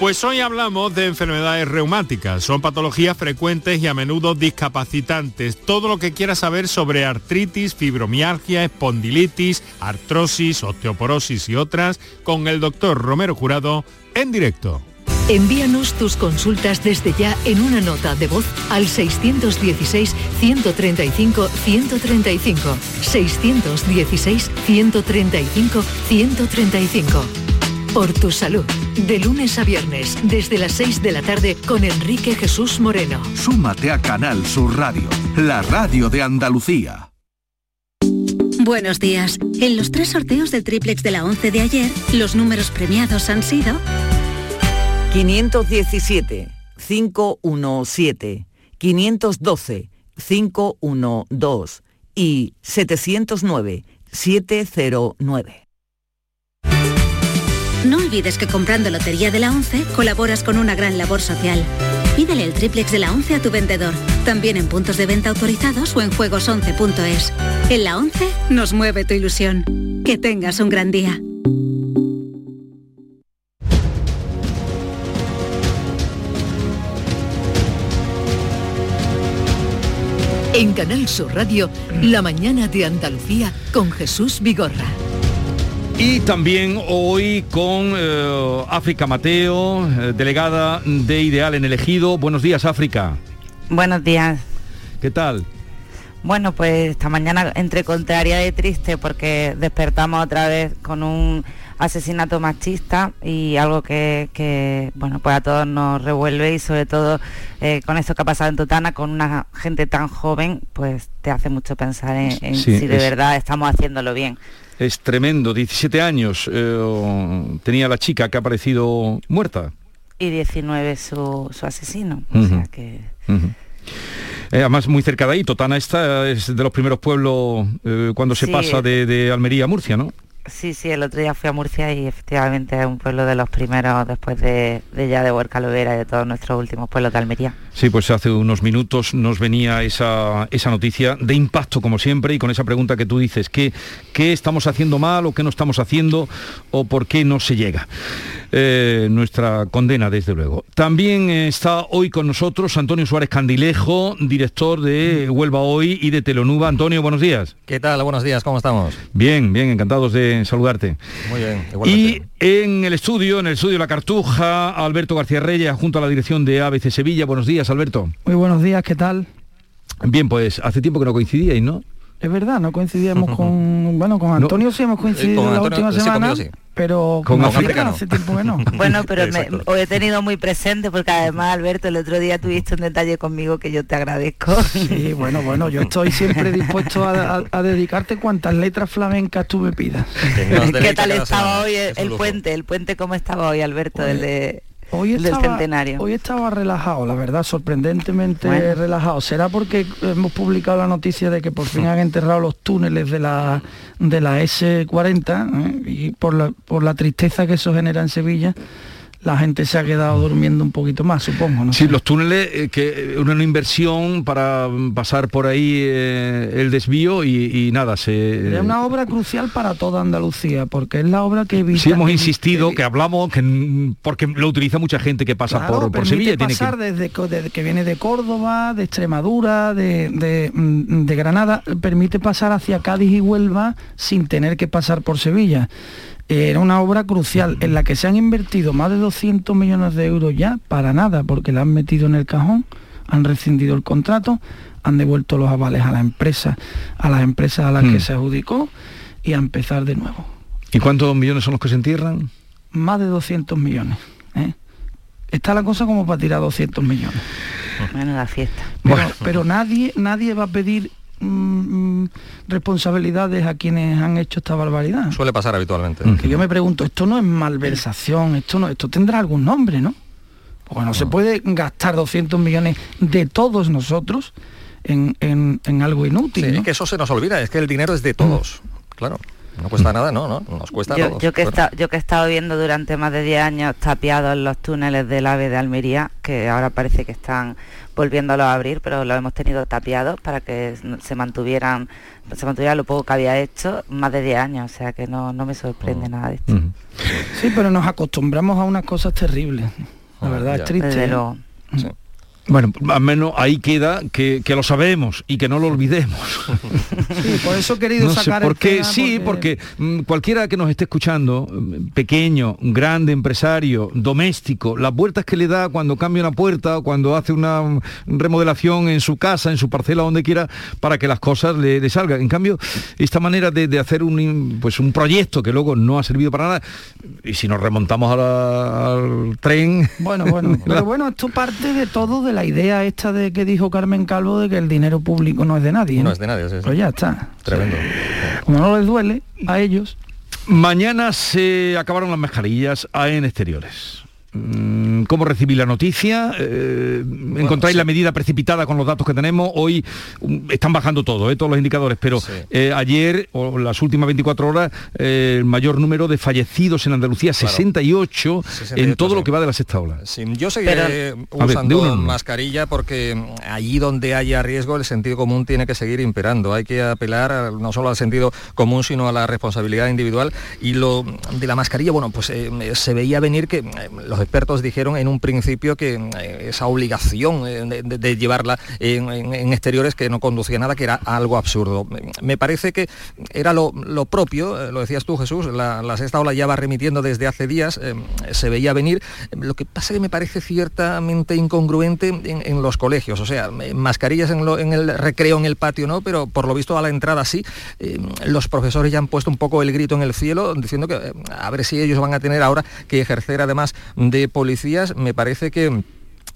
Pues hoy hablamos de enfermedades reumáticas. Son patologías frecuentes y a menudo discapacitantes. Todo lo que quieras saber sobre artritis, fibromialgia, espondilitis, artrosis, osteoporosis y otras con el doctor Romero Jurado en directo. Envíanos tus consultas desde ya en una nota de voz al 616-135-135. 616-135-135. Por tu salud. De lunes a viernes, desde las 6 de la tarde, con Enrique Jesús Moreno. Súmate a Canal Sur Radio, la radio de Andalucía. Buenos días. En los tres sorteos del triplex de la 11 de ayer, los números premiados han sido 517 517 512 512 y 709 709. No olvides que comprando Lotería de la 11 colaboras con una gran labor social. Pídele el triplex de la 11 a tu vendedor, también en puntos de venta autorizados o en juegos11.es. En la 11 nos mueve tu ilusión. Que tengas un gran día. En Canal Sur Radio, la mañana de Andalucía con Jesús Vigorra. Y también hoy con eh, África Mateo, eh, delegada de Ideal en el Ejido. Buenos días, África. Buenos días. ¿Qué tal? Bueno, pues esta mañana entre contraria y triste porque despertamos otra vez con un asesinato machista y algo que, bueno, pues a todos nos revuelve y sobre todo eh, con esto que ha pasado en Totana, con una gente tan joven, pues te hace mucho pensar en, si de verdad estamos haciéndolo bien. Es tremendo, 17 años eh, tenía la chica que ha aparecido muerta. Y 19 su, su asesino. o sea que... Eh, además muy cerca de ahí, Totana está, es de los primeros pueblos cuando se pasa de, de, Almería a Murcia, ¿no? Sí, sí, el otro día fui a Murcia y efectivamente es un pueblo de los primeros después de, ya de Huerca Lovera y de todos nuestros últimos pueblos de Almería. Sí, pues hace unos minutos nos venía esa, esa noticia de impacto como siempre y con esa pregunta que tú dices, ¿qué, ¿qué estamos haciendo mal o qué no estamos haciendo o por qué no se llega? Eh, nuestra condena, desde luego. También está hoy con nosotros Antonio Suárez Candilejo, director de Huelva Hoy y de Telonuba. Antonio, buenos días. ¿Qué tal? Buenos días, ¿cómo estamos? Bien, bien, encantados de saludarte. Muy bien. Y en el estudio, en el estudio La Cartuja, Alberto García Reyes, junto a la dirección de ABC Sevilla. Buenos días, Alberto. Muy buenos días, ¿qué tal? Bien, pues hace tiempo que no coincidíais, ¿no? Es verdad, no coincidíamos con... Bueno, con Antonio sí hemos coincidido la última semana pero con África hace tiempo que no. bueno, pero me, os he tenido muy presente porque además, Alberto, el otro día tuviste un detalle conmigo que yo te agradezco. Sí, bueno, bueno, yo estoy siempre dispuesto a, dedicarte cuantas letras flamencas tú me pidas. ¿Qué tal estaba hoy el, puente? ¿El puente cómo estaba hoy, Alberto, de Hoy estaba, centenario. Hoy estaba relajado, la verdad, sorprendentemente relajado. ¿Será porque hemos publicado la noticia de que por fin han enterrado los túneles de la, de la S40 ¿eh? y por la, por la tristeza que eso genera en Sevilla? La gente se ha quedado durmiendo un poquito más, supongo. ¿no? Sí, los túneles, eh, que una inversión para pasar por ahí eh, el desvío y, nada, se... Es una obra crucial para toda Andalucía, porque es la obra que evita... Sí, hemos insistido, que, hablamos, que porque lo utiliza mucha gente que pasa por, por Sevilla. pasar que... Desde, desde, que viene de Córdoba, de Extremadura, de, de, mm, de Granada, permite pasar hacia Cádiz y Huelva sin tener que pasar por Sevilla era una obra crucial en la que se han invertido más de 200 millones de euros ya para nada, porque la han metido en el cajón, han rescindido el contrato, han devuelto los avales a la empresa, a las empresas a las que hmm. se adjudicó y a empezar de nuevo. ¿Y cuántos millones son los que se entierran? Más de 200 millones. ¿eh? Está la cosa como para tirar 200 millones. Bueno, la fiesta. Bueno, pero nadie, nadie va a pedir Mm, mm, responsabilidades a quienes han hecho esta barbaridad. Suele pasar habitualmente. Que yo me pregunto, esto no es malversación, esto no, esto tendrá algún nombre, ¿no? Porque no, se puede gastar 200 millones de todos nosotros en, algo inútil. Sí, que eso se nos olvida, es que el dinero es de todos, claro. No cuesta nada, no, no, nos cuesta yo, Yo que, yo que he estado viendo durante más de 10 años tapiados los túneles del AVE de Almería, que ahora parece que están volviéndolo a abrir, pero lo hemos tenido tapiados para que se mantuvieran, se mantuviera lo poco que había hecho más de 10 años, o sea que no, me sorprende mm. nada de esto. Sí, pero nos acostumbramos a unas cosas terribles. La ah, verdad es triste. ¿eh? Bueno, al menos ahí queda que, lo sabemos y que no lo olvidemos. Sí, por eso he querido sacar porque, Sí, porque... Mm, cualquiera que nos esté escuchando, mm, pequeño, grande, empresario, doméstico, las vueltas que le da cuando cambia una puerta o cuando hace una mm, remodelación en su casa, en su parcela, donde quiera, para que las cosas le, salgan. En cambio, esta manera de, hacer un, pues un proyecto que luego no ha servido para nada, y si nos remontamos al tren... Bueno, bueno, pero bueno, esto parte de todo de la idea esta de que dijo Carmen Calvo de que el dinero público no es de nadie. No, es de nadie, sí, Pues ya está. Tremendo. Como no les duele a ellos. Mañana se acabaron las mascarillas en exteriores. Mm, ¿Cómo recibí la noticia? Eh, ¿Encontráis la medida precipitada con los datos que tenemos? Hoy mm, están bajando todo, eh, todos los indicadores, pero eh, ayer o las últimas 24 horas el mayor número de fallecidos en Andalucía, 68, en todo lo que va de la sexta ola. yo seguiré usando mascarilla porque allí donde haya riesgo el sentido común tiene que seguir imperando. Hay que apelar no solo al sentido común, sino a la responsabilidad individual. Y lo de la mascarilla, bueno, pues se veía venir que los expertos dijeron en un principio que eh, esa obligación eh, de, llevarla en, exteriores que no conducía nada, que era algo absurdo. Me parece que era lo, propio, lo decías tú Jesús, la, sexta ola ya va remitiendo desde hace días, se veía venir. Lo que pasa que me parece ciertamente incongruente en, los colegios, o sea, mascarillas en, en, el recreo, en el patio, ¿no? Pero por lo visto a la entrada sí. los profesores ya han puesto un poco el grito en el cielo diciendo que a ver si ellos van a tener ahora que ejercer además de policías, me parece que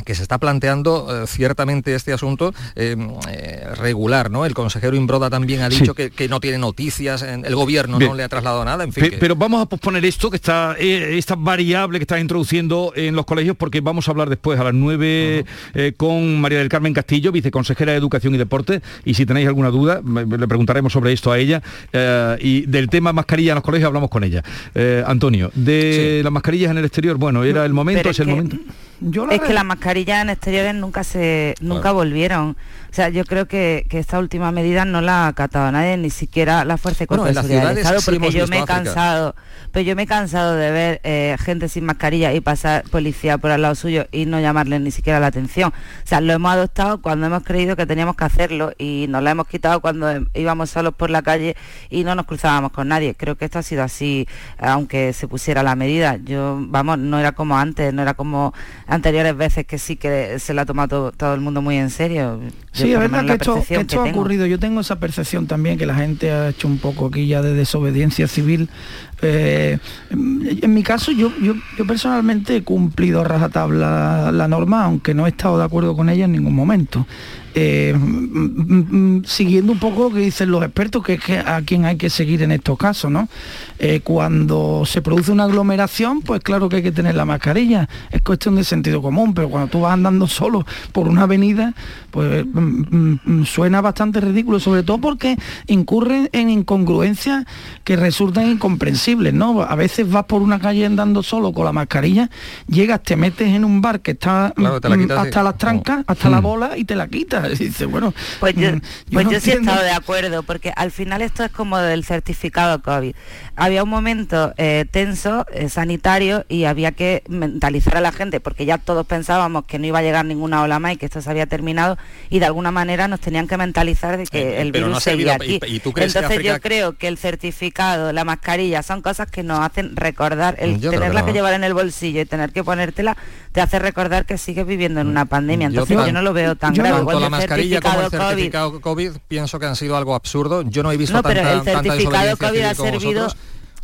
que se está planteando eh, ciertamente este asunto eh, eh, regular, ¿no? El consejero Imbroda también ha dicho que, no tiene noticias, el gobierno no le ha trasladado nada, en fin. Pero vamos a posponer esto, que está esta variable que está introduciendo en los colegios, porque vamos a hablar después a las 9 con María del Carmen Castillo, viceconsejera de Educación y Deporte, y si tenéis alguna duda, le preguntaremos sobre esto a ella. y del tema mascarilla en los colegios hablamos con ella. Antonio, de las mascarillas en el exterior, bueno, era el momento, es el momento es que las mascarillas en exteriores nunca se nunca volvieron. O sea, yo creo que, esta última medida no la ha acatado nadie, ni siquiera la Fuerza de bueno, de Estado, porque yo me he cansado, pero yo me he cansado de ver eh, gente sin mascarilla y pasar policía por al lado suyo y no llamarle ni siquiera la atención. O sea, lo hemos adoptado cuando hemos creído que teníamos que hacerlo y nos la hemos quitado cuando íbamos solos por la calle y no nos cruzábamos con nadie. Creo que esto ha sido así, aunque se pusiera la medida. Yo, vamos, no era como antes, no era como anteriores veces que sí que se la ha tomado todo, el mundo muy en serio. Sí, es verdad que esto, ha ocurrido. Yo tengo esa percepción también que la gente ha hecho un poco aquí ya de desobediencia civil. Eh, en mi caso, yo, yo, personalmente he cumplido a rajatabla la norma, aunque no he estado de acuerdo con ella en ningún momento. Eh, siguiendo un poco lo que dicen los expertos, que es a quien hay que seguir en estos casos, ¿no? Eh, cuando se produce una aglomeración, pues claro que hay que tener la mascarilla, es cuestión de sentido común, pero cuando tú vas andando solo por una avenida, pues suena bastante ridículo, sobre todo porque incurren en incongruencias que resultan incomprensibles, ¿no? A veces vas por una calle andando solo con la mascarilla, llegas, te metes en un bar que está hasta las trancas, hasta la bola y te la quitas bueno, pues yo, mm, pues sí he estado de acuerdo, porque al final esto es como del certificado COVID. Había un momento eh, tenso, eh, sanitario, y había que mentalizar a la gente, porque ya todos pensábamos que no iba a llegar ninguna ola más y que esto se había terminado, y de alguna manera nos tenían que mentalizar de que eh, el virus seguía aquí. Entonces yo creo que el certificado, la mascarilla, son cosas que nos hacen recordar, el tenerla que, llevar en el bolsillo y tener que ponértela, te hace recordar que sigues viviendo en una pandemia. Entonces yo, no lo veo tan grave mascarilla como el certificado COVID. pienso que han sido algo absurdo. Yo no he visto no, pero el certificado COVID ha servido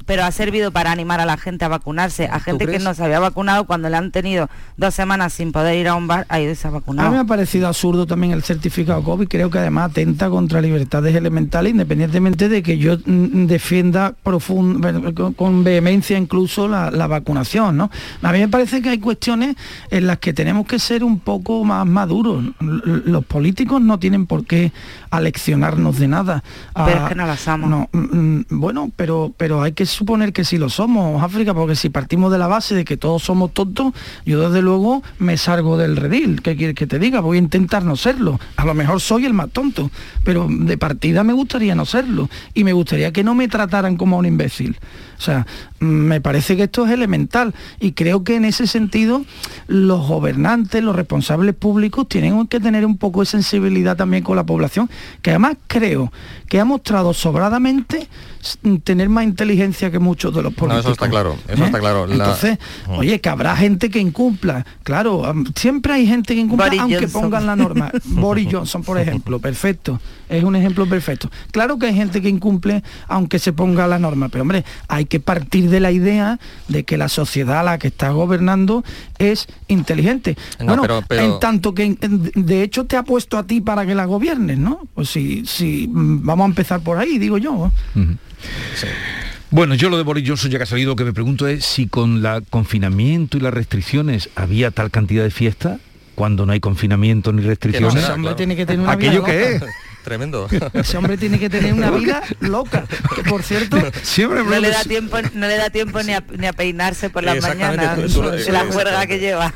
pero ha servido para animar a la gente a vacunarse, a gente que no se había vacunado cuando le han tenido dos semanas sin poder ir a un bar, ha ido y se ha vacunado. A mí me ha parecido absurdo también el certificado COVID, creo que además atenta contra libertades elementales, independientemente de que yo mm, defienda con vehemencia incluso la, vacunación. ¿no? A mí me parece que hay cuestiones en las que tenemos que ser un poco más maduros. Los políticos no tienen por qué aleccionarnos de nada. Pero es que no las No, mm, mm, bueno, pero, pero hay que suponer que sí lo somos, África, porque si partimos de la base de que todos somos tontos, yo desde luego me salgo del redil. ¿Qué quieres que te diga? Voy a intentar no serlo. A lo mejor soy el más tonto, pero de partida me gustaría no serlo. Y me gustaría que no me trataran como un imbécil. O sea, me parece que esto es elemental y creo que en ese sentido los gobernantes, los responsables públicos tienen que tener un poco de sensibilidad también con la población, que además creo que ha mostrado sobradamente tener más inteligencia que muchos de los políticos. eso está claro, eso está claro. Entonces, oye, que habrá gente que incumpla. Claro, siempre hay gente que incumpla, aunque pongan la norma. Boris Johnson, por ejemplo, perfecto. Es un ejemplo perfecto. Claro que hay gente que incumple, aunque se ponga la norma, pero hombre, hay que partir de la idea de que la sociedad a la que está gobernando es inteligente. bueno, en tanto que de hecho te ha puesto a ti para que la gobiernes, ¿no? Pues si, si mm, vamos a empezar por ahí, digo yo. Bueno, yo lo de Boris Johnson ya que ha salido, lo que me pregunto es si con el confinamiento y las restricciones había tal cantidad de fiestas cuando no hay confinamiento ni restricciones. tiene que tener una ¿Aquello que es? Tremendo. Ese hombre tiene que tener una vida loca. Que por cierto, Siempre No le da tiempo, no le da tiempo ni a, ni a peinarse por la Exactamente, mañana. tú- la juerga que lleva.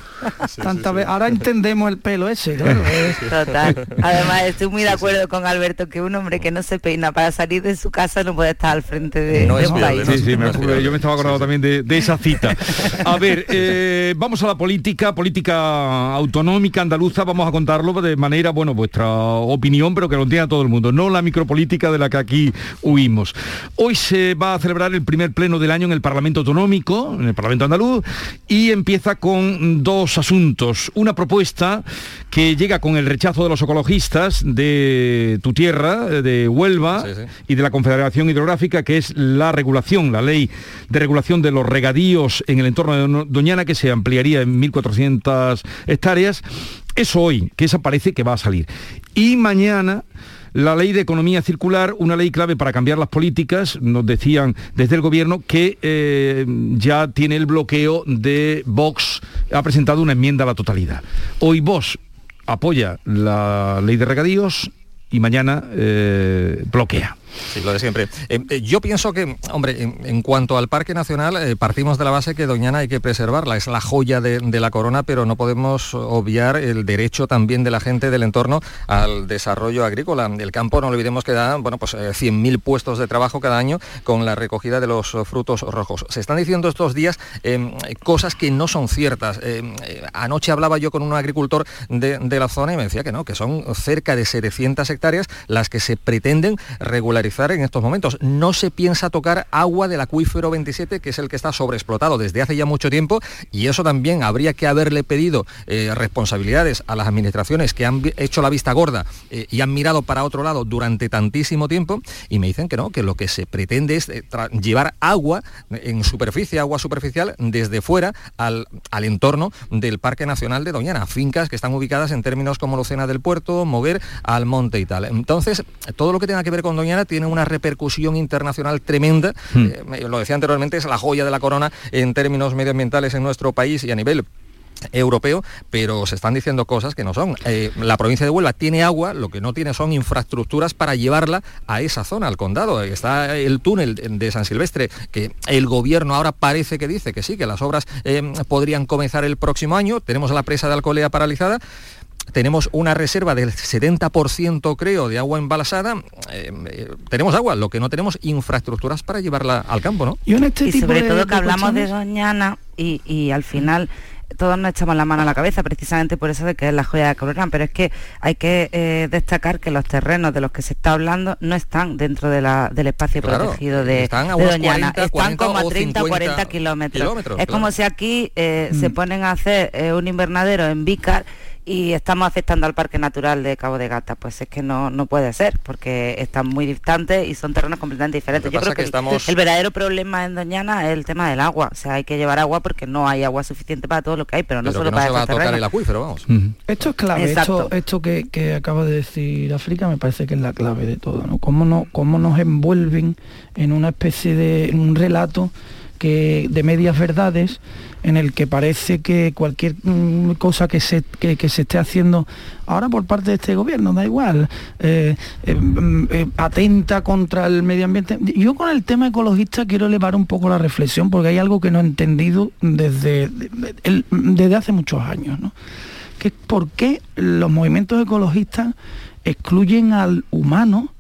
tanta vez- ahora entendemos el pelo ese, claro. eh. Total. Además, estoy muy de acuerdo con Alberto que un hombre que no se peina para salir de su casa no puede estar al frente de, No de es un viable, país. no Sí, sí, me acuerdo, yo me estaba acordando también de, de esa cita. A ver, eh, vamos a la política, política autonómica andaluza, vamos a contarlo de manera, bueno, vuestra opinión, pero que lo entienda todo el mundo, no la micropolítica de la que aquí huimos. Hoy se va a celebrar el primer pleno del año en el Parlamento Autonómico, en el Parlamento Andaluz, y empieza con dos asuntos. Una propuesta que llega con el rechazo de los ecologistas de tu tierra, de Huelva, Sí, sí. y de la Confederación Hidrográfica, que es la regulación, la ley de regulación de los regadíos en el entorno de Do- Doñana, que se ampliaría en 1.400 hectáreas. Eso hoy, que esa parece que va a salir. Y mañana... La ley de economía circular, una ley clave para cambiar las políticas, nos decían desde el gobierno que eh, ya tiene el bloqueo de Vox, ha presentado una enmienda a la totalidad. Hoy Vox apoya la ley de regadíos y mañana eh, bloquea. Sí, lo de siempre. Eh, eh, yo pienso que, hombre, en, cuanto al Parque Nacional, eh, partimos de la base que Doñana hay que preservarla, es la joya de, la corona, pero no podemos obviar el derecho también de la gente del entorno al desarrollo agrícola. El campo, no olvidemos que da, bueno, pues eh, 100.000 puestos de trabajo cada año con la recogida de los frutos rojos. Se están diciendo estos días cosas que no son ciertas. Anoche hablaba yo con un agricultor de, de la zona y me decía que no, que son cerca de 700 hectáreas las que se pretenden en estos momentos. No se piensa tocar agua del acuífero 27, que es el que está sobreexplotado desde hace ya mucho tiempo, y eso también habría que haberle pedido eh, responsabilidades a las administraciones que han hecho la vista gorda eh, y han mirado para otro lado durante tantísimo tiempo, y me dicen que no, que lo que se pretende es eh, llevar agua en superficie, agua superficial, desde fuera al, al entorno del Parque Nacional de Doñana, fincas que están ubicadas en términos como Lucena del Puerto, Moguer, Almonte y tal. Entonces, todo lo que tenga que ver con Doñana tiene una repercusión internacional tremenda. Hmm. Eh, lo decía anteriormente, es la joya de la corona en términos medioambientales en nuestro país y a nivel europeo, pero se están diciendo cosas que no son. Eh, la provincia de Huelva tiene agua, lo que no tiene son infraestructuras para llevarla a esa zona, al condado. Está el túnel de San Silvestre, que el gobierno ahora parece que dice que sí, que las obras eh, podrían comenzar el próximo año. Tenemos la presa de Alcolea paralizada. Tenemos una reserva del 70% creo de agua embalsada. Eh, eh, tenemos agua, lo que no tenemos infraestructuras para llevarla al campo, ¿no? En este y tipo sobre de- todo de que hablamos de Doñana y, y al final todos nos echamos la mano a la cabeza precisamente por eso de que es la joya de corona, pero es que hay que eh, destacar que los terrenos de los que se está hablando no están dentro de la- del espacio Claro, protegido de, están a de Doñana, 40, están 40 como a o 30 o 40 50 kilómetros. kilómetros, es como si aquí eh, Mm. se ponen a hacer eh, un invernadero en Vícar y estamos afectando al Parque Natural de Cabo de Gata. Pues es que no, no puede ser, porque están muy distantes y son terrenos completamente diferentes. Lo que Yo pasa creo que, que estamos- el verdadero problema en Doñana es el tema del agua. O sea, hay que llevar agua porque no hay agua suficiente para todo lo que hay, pero no Pero solo que no para se va a estos tocar terrenos. el acuífero, vamos. Esto es clave, Exacto. esto, esto que, que acaba de decir África me parece que es la clave de todo, ¿no? Cómo, no, cómo nos envuelven en una especie de en un relato que de medias verdades en el que parece que cualquier mm, cosa que se, que, se esté haciendo ahora por parte de este gobierno, da igual, eh, eh, mm, eh, atenta contra el medio ambiente. Yo con el tema ecologista quiero elevar un poco la reflexión porque hay algo que no he entendido desde, desde hace muchos años, ¿no? que es por qué los movimientos ecologistas excluyen al humano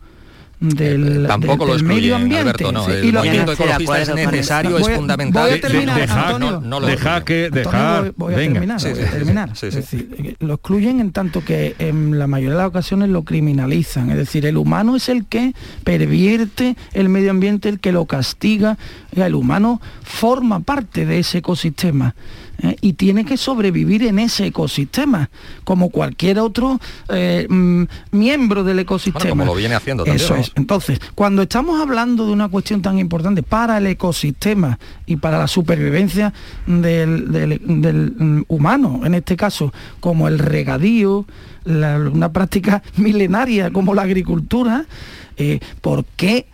del, Eh, tampoco del- lo del medio ambiente. Alberto, no. Sí, El y lo- movimiento ecologista es necesario, es fundamental. voy a De- de- terminar, dejar- Antonio. no, no lo Deja que, Antonio, deja, voy, voy a venga. terminar, Sí, voy sí, a terminar. sí, Es sí. decir, lo excluyen en tanto que en la mayoría de las ocasiones lo criminalizan. Es decir, el humano es el que pervierte el medio ambiente, el que lo castiga. El humano forma parte de ese ecosistema. ¿Eh? y tiene que sobrevivir en ese ecosistema, como cualquier otro eh, mm, miembro del ecosistema. Bueno, como lo viene haciendo también, Eso es. Entonces, cuando estamos hablando de una cuestión tan importante para el ecosistema y para la supervivencia del, del- del, mm, humano, en este caso, como el regadío, la- una práctica milenaria como la agricultura, eh, ¿por qué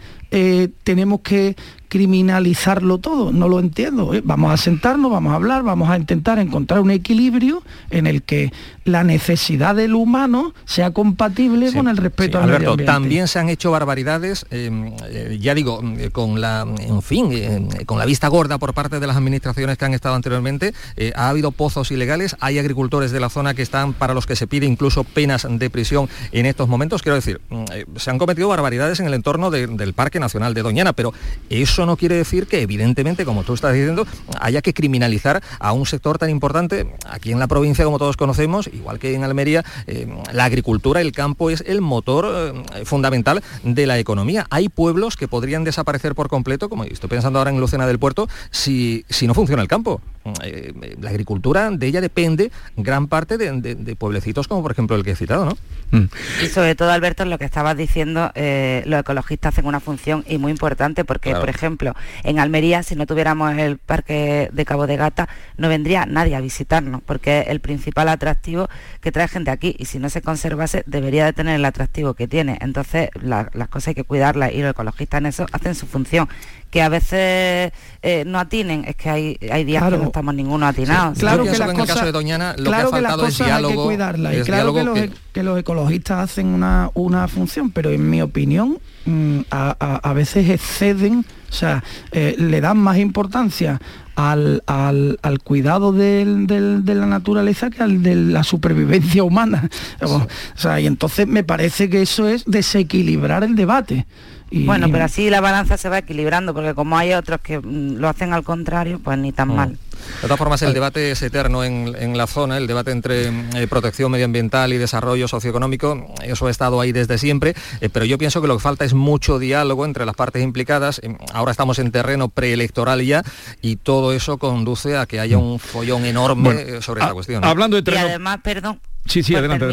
tenemos que, criminalizarlo todo, no lo entiendo. ¿eh? Vamos a sentarnos, vamos a hablar, vamos a intentar encontrar un equilibrio en el que la necesidad del humano sea compatible con el respeto al medio ambiente. También se han hecho barbaridades, em, eh, ya digo, mm, con la, en fin, eh, con la vista gorda por parte de las administraciones que han estado anteriormente. ha habido pozos ilegales, hay agricultores de la zona que están para los que se pide incluso penas de prisión en estos momentos. Quiero decir, mm, se han cometido barbaridades en el entorno del Parque Nacional de Doñana, pero eso no quiere decir que evidentemente, como tú estás diciendo, haya que criminalizar a un sector tan importante aquí en la provincia, como todos conocemos, igual que en Almería, eh, la agricultura, el campo es el motor eh, fundamental de la economía. Hay pueblos que podrían desaparecer por completo, como estoy pensando ahora en Lucena del Puerto, si, si no funciona el campo. Eh, la agricultura, de ella depende gran parte de, pueblecitos como por ejemplo el que he citado, ¿no? Mm. Y sobre todo, Alberto, lo que estabas diciendo, los ecologistas hacen una función y muy importante porque, por ejemplo, en Almería, si no tuviéramos el parque de Cabo de Gata, no vendría nadie a visitarnos, porque es el principal atractivo que trae gente aquí y si no se conservase, debería de tener el atractivo que tiene. Entonces, las cosas hay que cuidarlas y los ecologistas en eso hacen su función que a veces eh, no atinen, es que hay, hay días que no estamos ninguno atinados. claro que, en el caso de Doñana lo que ha faltado es diálogo. Hay que cuidarla, y claro que los, e, que... los, ecologistas hacen una, una función, pero en mi opinión mm, a, a, veces exceden, o sea, eh, le dan más importancia al, al, al cuidado del, del, de la naturaleza que al de la supervivencia humana. O sea, y entonces me parece que eso es desequilibrar el debate bueno, pero así la balanza se va equilibrando, porque como hay otros que mm, lo hacen al contrario, pues ni tan mm. mal. De todas formas, el debate es eterno en, la zona, el debate entre eh, protección medioambiental y desarrollo socioeconómico, eso ha estado ahí desde siempre, eh, pero yo pienso que lo que falta es mucho diálogo entre las partes implicadas. Eh, ahora estamos en terreno preelectoral ya y todo eso conduce a que haya un follón enorme sobre esta cuestión. Hablando de terreno... Y además, perdón, Sí, sí, adelante,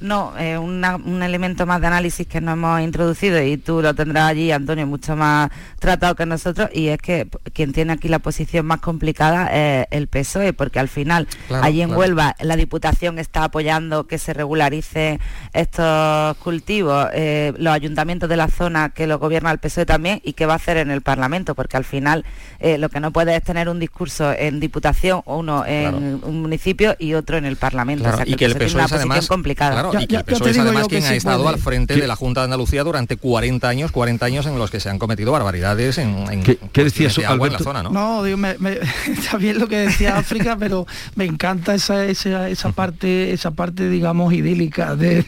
No, eh, un elemento más de análisis que no hemos introducido y tú lo tendrás allí, Antonio, mucho más tratado que nosotros, y es que quien tiene aquí la posición más complicada es el PSOE, porque al final allí en Huelva la Diputación está apoyando que se regularicen estos cultivos, eh, los ayuntamientos de la zona que lo gobierna el PSOE también, y qué va a hacer en el Parlamento, porque al final eh, lo que no puede es tener un discurso en Diputación, uno en un municipio y otro en el Parlamento. y que el es además, complicada. Y que el PSOE es además quien ha estado al frente de la Junta de Andalucía durante 40 años, 40 años en los que se han cometido barbaridades en, en ¿Qué, ¿qué decía eso, en la zona, ¿no? No, digo, me, está bien lo que decía África, pero me encanta esa, esa, esa parte, esa parte, digamos, idílica de,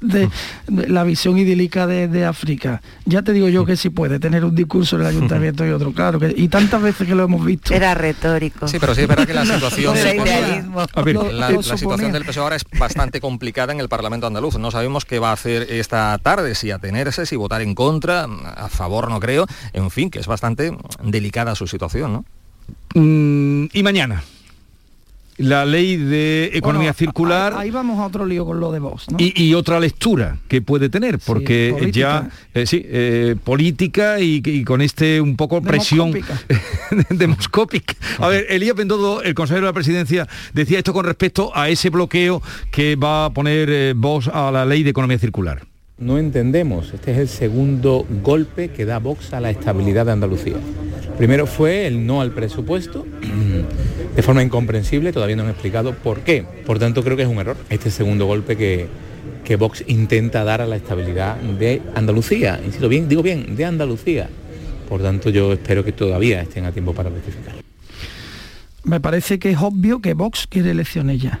de, la visión idílica de, África. Ya te digo yo que sí puede tener un discurso en el ayuntamiento y otro, claro, que, y tantas veces que lo hemos visto. Era retórico. Sí, pero sí es verdad que la situación, la, la situación del PSOE ahora es bastante complicada en el Parlamento andaluz. No sabemos qué va a hacer esta tarde, si atenerse, si votar en contra, a favor no creo, en fin, que es bastante delicada su situación, ¿no? Mm, y mañana la ley de economía circular. Ahí vamos a otro lío con lo de Vox. ¿no? Y, otra lectura que puede tener, porque ya, eh, sí, eh, política y, con este un poco presión demoscópica. A ver, Elías Bendodo, el consejero de la presidencia, decía esto con respecto a ese bloqueo que va a poner eh, Vox a la ley de economía circular. No entendemos, este es el segundo golpe que da Vox a la estabilidad de Andalucía. Primero fue el no al presupuesto, de forma incomprensible, todavía no han explicado por qué. Por tanto, creo que es un error este segundo golpe que, que Vox intenta dar a la estabilidad de Andalucía. Insisto, bien, digo bien, de Andalucía. Por tanto, yo espero que todavía estén a tiempo para rectificar. Me parece que es obvio que Vox quiere elecciones ya.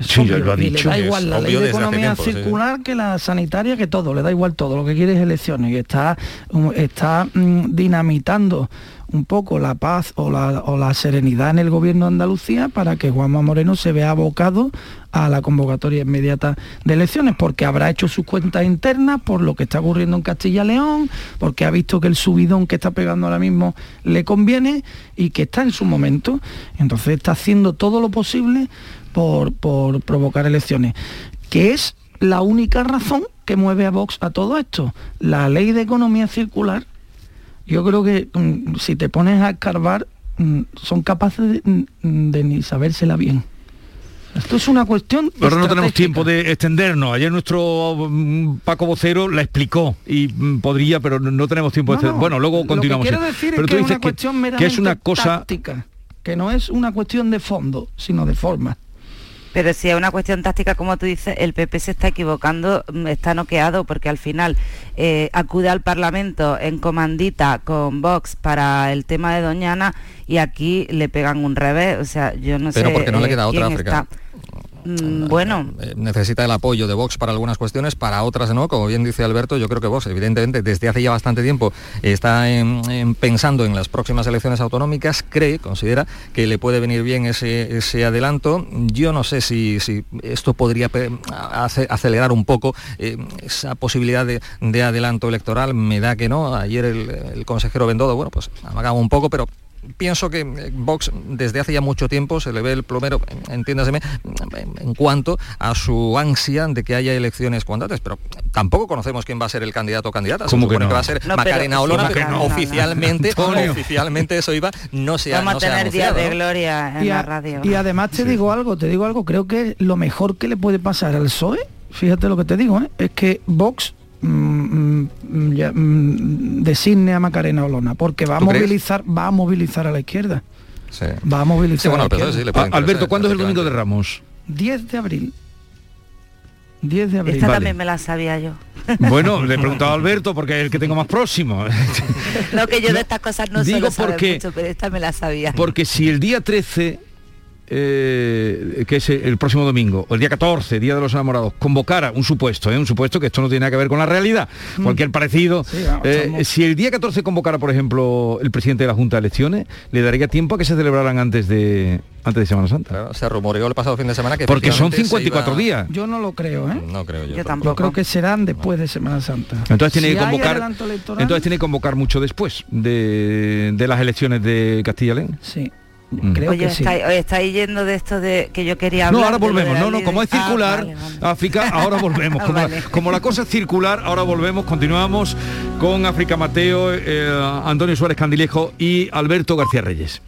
Sí, lo ha dicho. Le da igual la ley de economía circular que la sanitaria, que todo, le da igual todo, lo que quiere es elecciones y está, está mm, dinamitando un poco la paz o la, serenidad en el gobierno de Andalucía para que Juanma Moreno se vea abocado a la convocatoria inmediata de elecciones, porque habrá hecho sus cuentas internas por lo que está ocurriendo en Castilla León, porque ha visto que el subidón que está pegando ahora mismo le conviene y que está en su momento. Entonces está haciendo todo lo posible por, por provocar elecciones, que es la única razón que mueve a Vox a todo esto. La ley de economía circular yo creo que mm, si te pones a escarbar, mm, son capaces de, mm, ni sabérsela bien. Esto es una cuestión. Pero no tenemos tiempo de extendernos. Ayer nuestro Paco Vocero la explicó y podría, pero no- tenemos tiempo de No, extender- no, Bueno, luego continuamos. Lo que quiero decir pero es tú que es una cuestión que, meramente es una cosa táctica, que no es una cuestión de fondo, sino de forma. Pero si es una cuestión táctica, como tú dices, el PP se está equivocando, mm, está noqueado, porque al final eh, acude al Parlamento en comandita con Vox para el tema de Doñana y aquí le pegan un revés. O sea, yo no Pero sé. porque no le eh, queda otra, quién África. está. Mm, bueno, Eh, necesita el apoyo de Vox para algunas cuestiones, para otras no, como bien dice Alberto, yo creo que Vox evidentemente desde hace ya bastante tiempo está en- en pensando en las próximas elecciones autonómicas, cree, considera que le puede venir bien ese, ese adelanto. Yo no sé si, si esto podría ace- acelerar un poco eh, esa posibilidad de, de adelanto electoral, me da que no. Ayer el, el consejero Bendodo, bueno, pues amagaba un poco, pero pienso que eh, Vox desde hace ya mucho tiempo se le ve el plomero, entiéndaseme, en- cuanto a su ansia de que haya elecciones cuanto antes, pero tampoco conocemos quién va a ser el candidato o candidata. Se ¿Cómo que no? va a ser No, pero- Macarena Olona, pero Olona. oficialmente, Antonio. oficialmente eso iba, no se ha, vamos no a tener días de ¿no? gloria en Y, la a- radio. y además te digo algo, te digo algo, creo que lo mejor que le puede pasar al PSOE, fíjate lo que te digo, ¿eh? es que Vox mm, mm, ya, mm, designe a Macarena Olona, porque va a movilizar, va a movilizar a la izquierda. Sí. Va a movilizar Sí, bueno, a la al PSOE izquierda. sí le puede interesar, Alberto, ¿cuándo es el domingo de. Ramos? 10 de abril. 10 de abril. Esta Vale. también me la sabía yo. Bueno, le he preguntado a Alberto porque es el que tengo más próximo. No, que yo de estas cosas no digo saber porque- mucho, pero esta me la sabía. Porque si el día 13, eh, que es el próximo domingo, o el día 14, Día de los Enamorados, convocara un supuesto, ¿eh? un supuesto que esto no tiene nada que ver con la realidad, cualquier parecido, Sí, vamos, eh, si el día 14 convocara, por ejemplo, el presidente de la Junta de Elecciones, le daría tiempo a que se celebraran antes de, antes de Semana Santa. Claro, se rumoreó el pasado fin de semana que Porque son efectivamente se 54 iba- días. Yo no lo creo, ¿eh? No creo yo. Yo tampoco. Yo creo que serán después de Semana Santa. Entonces tiene Si que convocar. Entonces tiene que convocar mucho después de, de las elecciones de Castilla y León. Sí, Mm. Creo Oye, que sí. estáis, oye, estáis yendo de esto de que yo quería hablar. No, ahora lo de volvemos. No, no, ley como es circular, Ah, vale, vale. África, ahora volvemos. Como, Vale. como la cosa es circular, ahora volvemos, continuamos con África Mateo, eh, Antonio Suárez Candilejo y Alberto García Reyes.